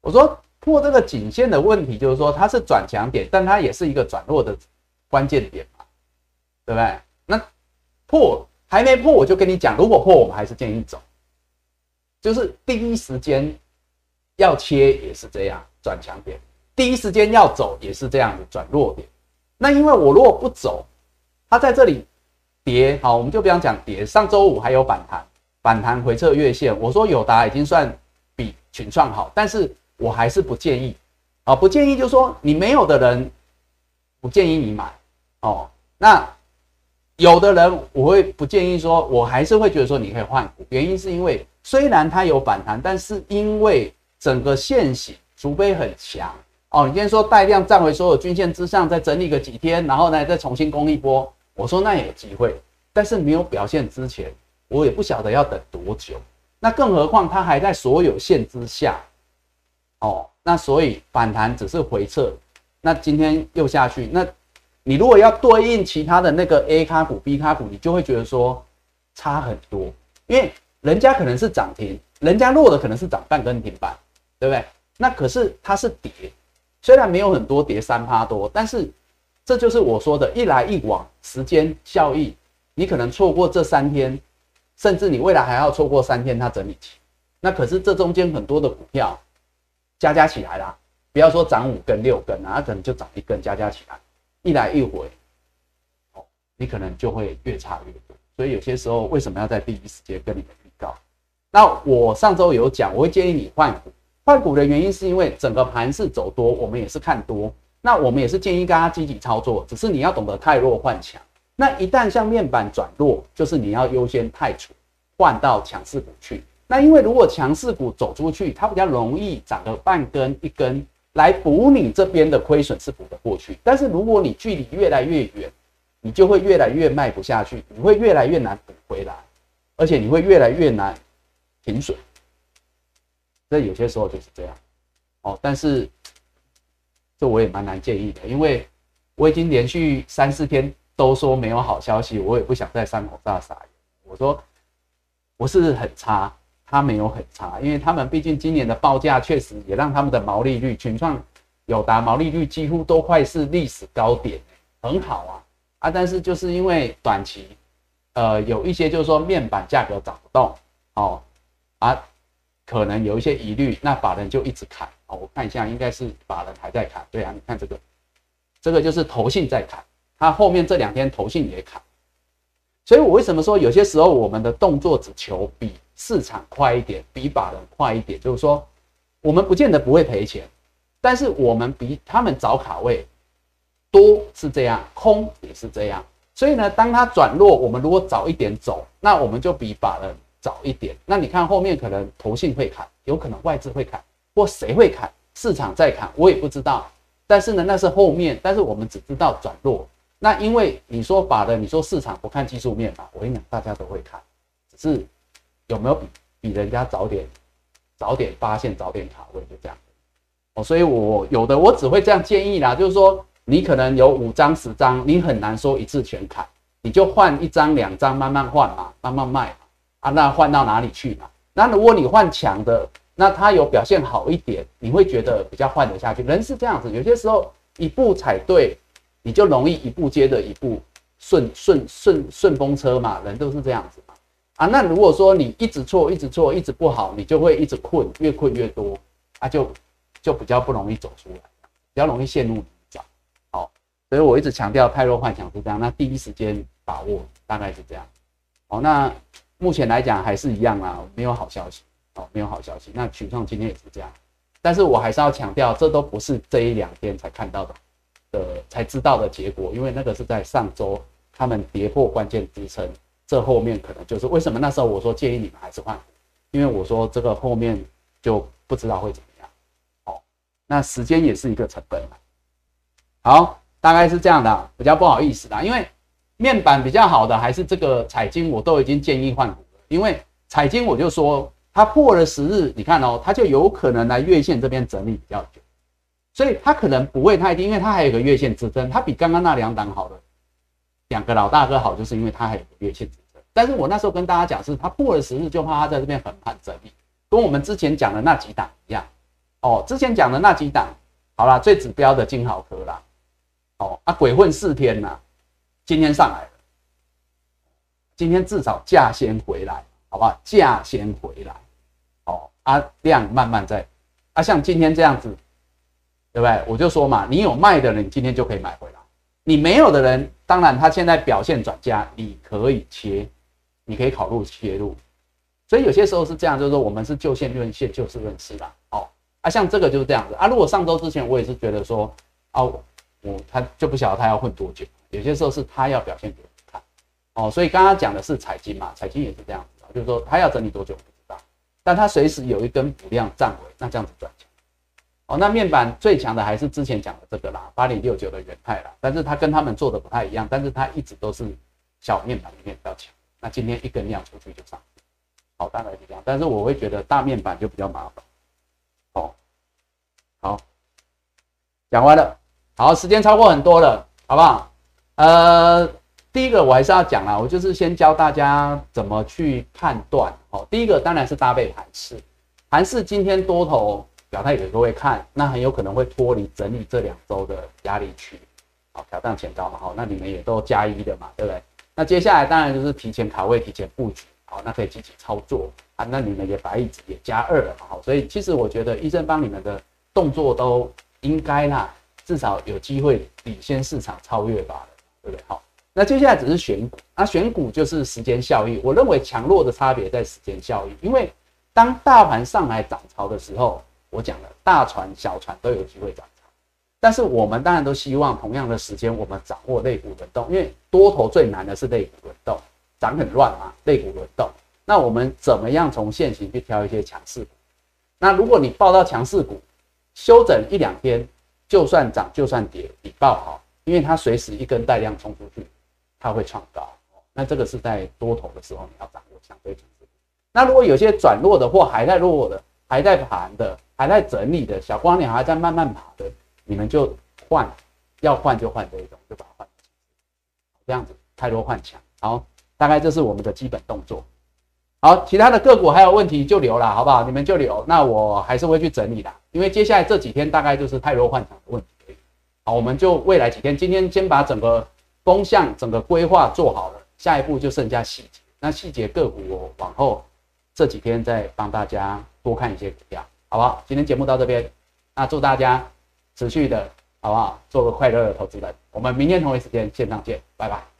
我说破这个颈线的问题，就是说它是转强点，但它也是一个转弱的关键点嘛，对不对？那破。还没破，我就跟你讲，如果破，我们还是建议走。就是第一时间要切也是这样转强点，第一时间要走也是这样子转弱点。那因为我如果不走，它在这里跌，好，我们就不要讲跌。上周五还有反弹，反弹回撤月线，我说友达已经算比群创好，但是我还是不建议，啊，不建议，就是说你没有的人，不建议你买，哦，那。有的人我会不建议说，我还是会觉得说你可以换股，原因是因为虽然它有反弹，但是因为整个线型除非很强哦，你今天说带量站回所有均线之上，再整理个几天，然后呢再重新攻一波，我说那也有机会，但是没有表现之前，我也不晓得要等多久。那更何况它还在所有线之下哦，那所以反弹只是回撤，那今天又下去那。你如果要对应其他的那个 A 卡股、B 卡股，你就会觉得说差很多，因为人家可能是涨停，人家弱的可能是涨半根停板，对不对？那可是它是跌，虽然没有很多跌三趴多，但是这就是我说的一来一往时间效益，你可能错过这三天，甚至你未来还要错过三天它整理期，那可是这中间很多的股票加加起来啦，不要说涨五根六根啊，它可能就涨一根，加加起来。一来一回，哦，你可能就会越差越多。所以有些时候为什么要在第一时间跟你们预告？那我上周有讲，我会建议你换股。换股的原因是因为整个盘是走多，我们也是看多。那我们也是建议大家积极操作，只是你要懂得太弱换强。那一旦像面板转弱，就是你要优先太除，换到强势股去。那因为如果强势股走出去，它比较容易涨个半根一根。来补你这边的亏损是补得过去，但是如果你距离越来越远，你就会越来越卖不下去，你会越来越难补回来，而且你会越来越难停损。这有些时候就是这样，哦，但是这我也蛮难建议的，因为我已经连续三四天都说没有好消息，我也不想在山口大撒我说不是很差，它没有很差，因为他们毕竟今年的报价确实也让他们的毛利率群创友达毛利率几乎都快是历史高点，很好啊啊！但是就是因为短期，呃，有一些就是说面板价格涨不动，哦啊。可能有一些疑虑，那法人就一直砍哦。我看一下，应该是法人还在砍。对啊，你看这个，这个就是投信在砍，它后面这两天投信也砍。所以我为什么说有些时候我们的动作只求比市场快一点，比法人快一点？就是说，我们不见得不会赔钱，但是我们比他们早卡位，多是这样，空也是这样。所以呢，当它转弱，我们如果早一点走，那我们就比法人。早一点，那你看后面可能投信会砍，有可能外资会砍，或谁会砍，市场在砍，我也不知道。但是呢，那是后面，但是我们只知道转弱。那因为你说法的，你说市场不看技术面嘛，我跟你讲，大家都会看，只是有没有比比人家早点早点发现，早点卡位，就这样。哦，所以我有的我只会这样建议啦，就是说你可能有五张十张，你很难说一次全砍，你就换一张两张，慢慢换嘛，慢慢卖。啊，那换到哪里去嘛？那如果你换强的，那它有表现好一点，你会觉得比较换得下去。人是这样子，有些时候一步踩对，你就容易一步接着一步顺顺顺顺风车嘛。人都是这样子嘛。啊，那如果说你一直错，一直错，一直不好，你就会一直困，越困越多，啊，就就比较不容易走出来，比较容易陷入泥沼。好，所以我一直强调太弱幻想是这样。那第一时间把握大概是这样。好，那。目前来讲还是一样啊，没有好消息哦，没有好消息。那群创今天也是这样，但是我还是要强调，这都不是这一两天才看到的的才知道的结果，因为那个是在上周他们跌破关键支撑，这后面可能就是为什么那时候我说建议你们还是换股，因为我说这个后面就不知道会怎么样。好，那时间也是一个成本好，大概是这样的，比较不好意思啦，因为。面板比较好的还是这个彩金，我都已经建议换股了。因为彩金我就说它破了十日，你看哦，它就有可能来月线这边整理比较久，所以它可能不会太低，因为它还有个月线支撑，它比刚刚那两档好的两个老大哥好，就是因为他还有个月线支撑。但是我那时候跟大家讲是，他破了十日就怕他在这边横盘整理，跟我们之前讲的那几档一样哦。之前讲的那几档，好了，最指标的金豪科啦，哦啊，鬼混四天呐。今天上来了，今天至少价先回来，好不好？价先回来，哦，啊，量慢慢在，啊，像今天这样子，对不对？我就说嘛，你有卖的人，今天就可以买回来；你没有的人，当然他现在表现转佳，你可以切，你可以考虑切入。所以有些时候是这样，就是说我们是就线论线，就事论事啦。哦，啊，像这个就是这样子啊。如果上周之前我也是觉得说，哦，我他就不晓得他要混多久。有些时候是他要表现给我们看，哦，所以刚刚讲的是财经嘛，财经也是这样子，就是说他要整理多久我不知道，但他随时有一根补量站稳，那这样子赚钱。哦，那面板最强的还是之前讲的这个啦，八零六九的元泰啦，但是它跟他们做的不太一样，但是它一直都是小面板里面比较强。那今天一根量出去就上，好，大概是这样，但是我会觉得大面板就比较麻烦。哦，好，讲完了，好，时间超过很多了，好不好？呃，第一个我还是要讲啦，我就是先教大家怎么去判断哦。第一个当然是搭配盘势，盘势今天多头表态给各位看，那很有可能会脱离整理这两周的压力区，好挑战前高嘛，好，那你们也都加一的嘛，对不对？那接下来当然就是提前卡位、提前布局，好，那可以积极操作啊。那你们也把一指也加二了嘛，好，所以其实我觉得医生帮你们的动作都应该啦，至少有机会领先市场超越吧。对不对？好，那接下来只是选股，那选股就是时间效益。我认为强弱的差别在时间效益，因为当大盘上来涨潮的时候，我讲了，大船小船都有机会涨潮，但是我们当然都希望同样的时间，我们掌握类股轮动，因为多头最难的是类股轮动，涨很乱嘛，类股轮动。那我们怎么样从现行去挑一些强势股？那如果你报到强势股，休整一两天，就算涨就算跌，你报好。因为它随时一根带量冲出去，它会创高。那这个是在多头的时候你要掌握相对强势。那如果有些转弱的或还在弱的、还在盘的、还在整理的小光鸟还在慢慢爬的，你们就换，要换就换这一种，就把它换。这样子太多换强，好，大概这是我们的基本动作。好，其他的个股还有问题就留了，好不好？你们就留，那我还是会去整理的，因为接下来这几天大概就是太多换强的问题。好，我们就未来几天，今天先把整个风向、整个规划做好了，下一步就剩下细节。那细节个股我往后这几天再帮大家多看一些股票，好不好？今天节目到这边，那祝大家持续的好不好？做个快乐的投资人。我们明天同一时间线上见，拜拜。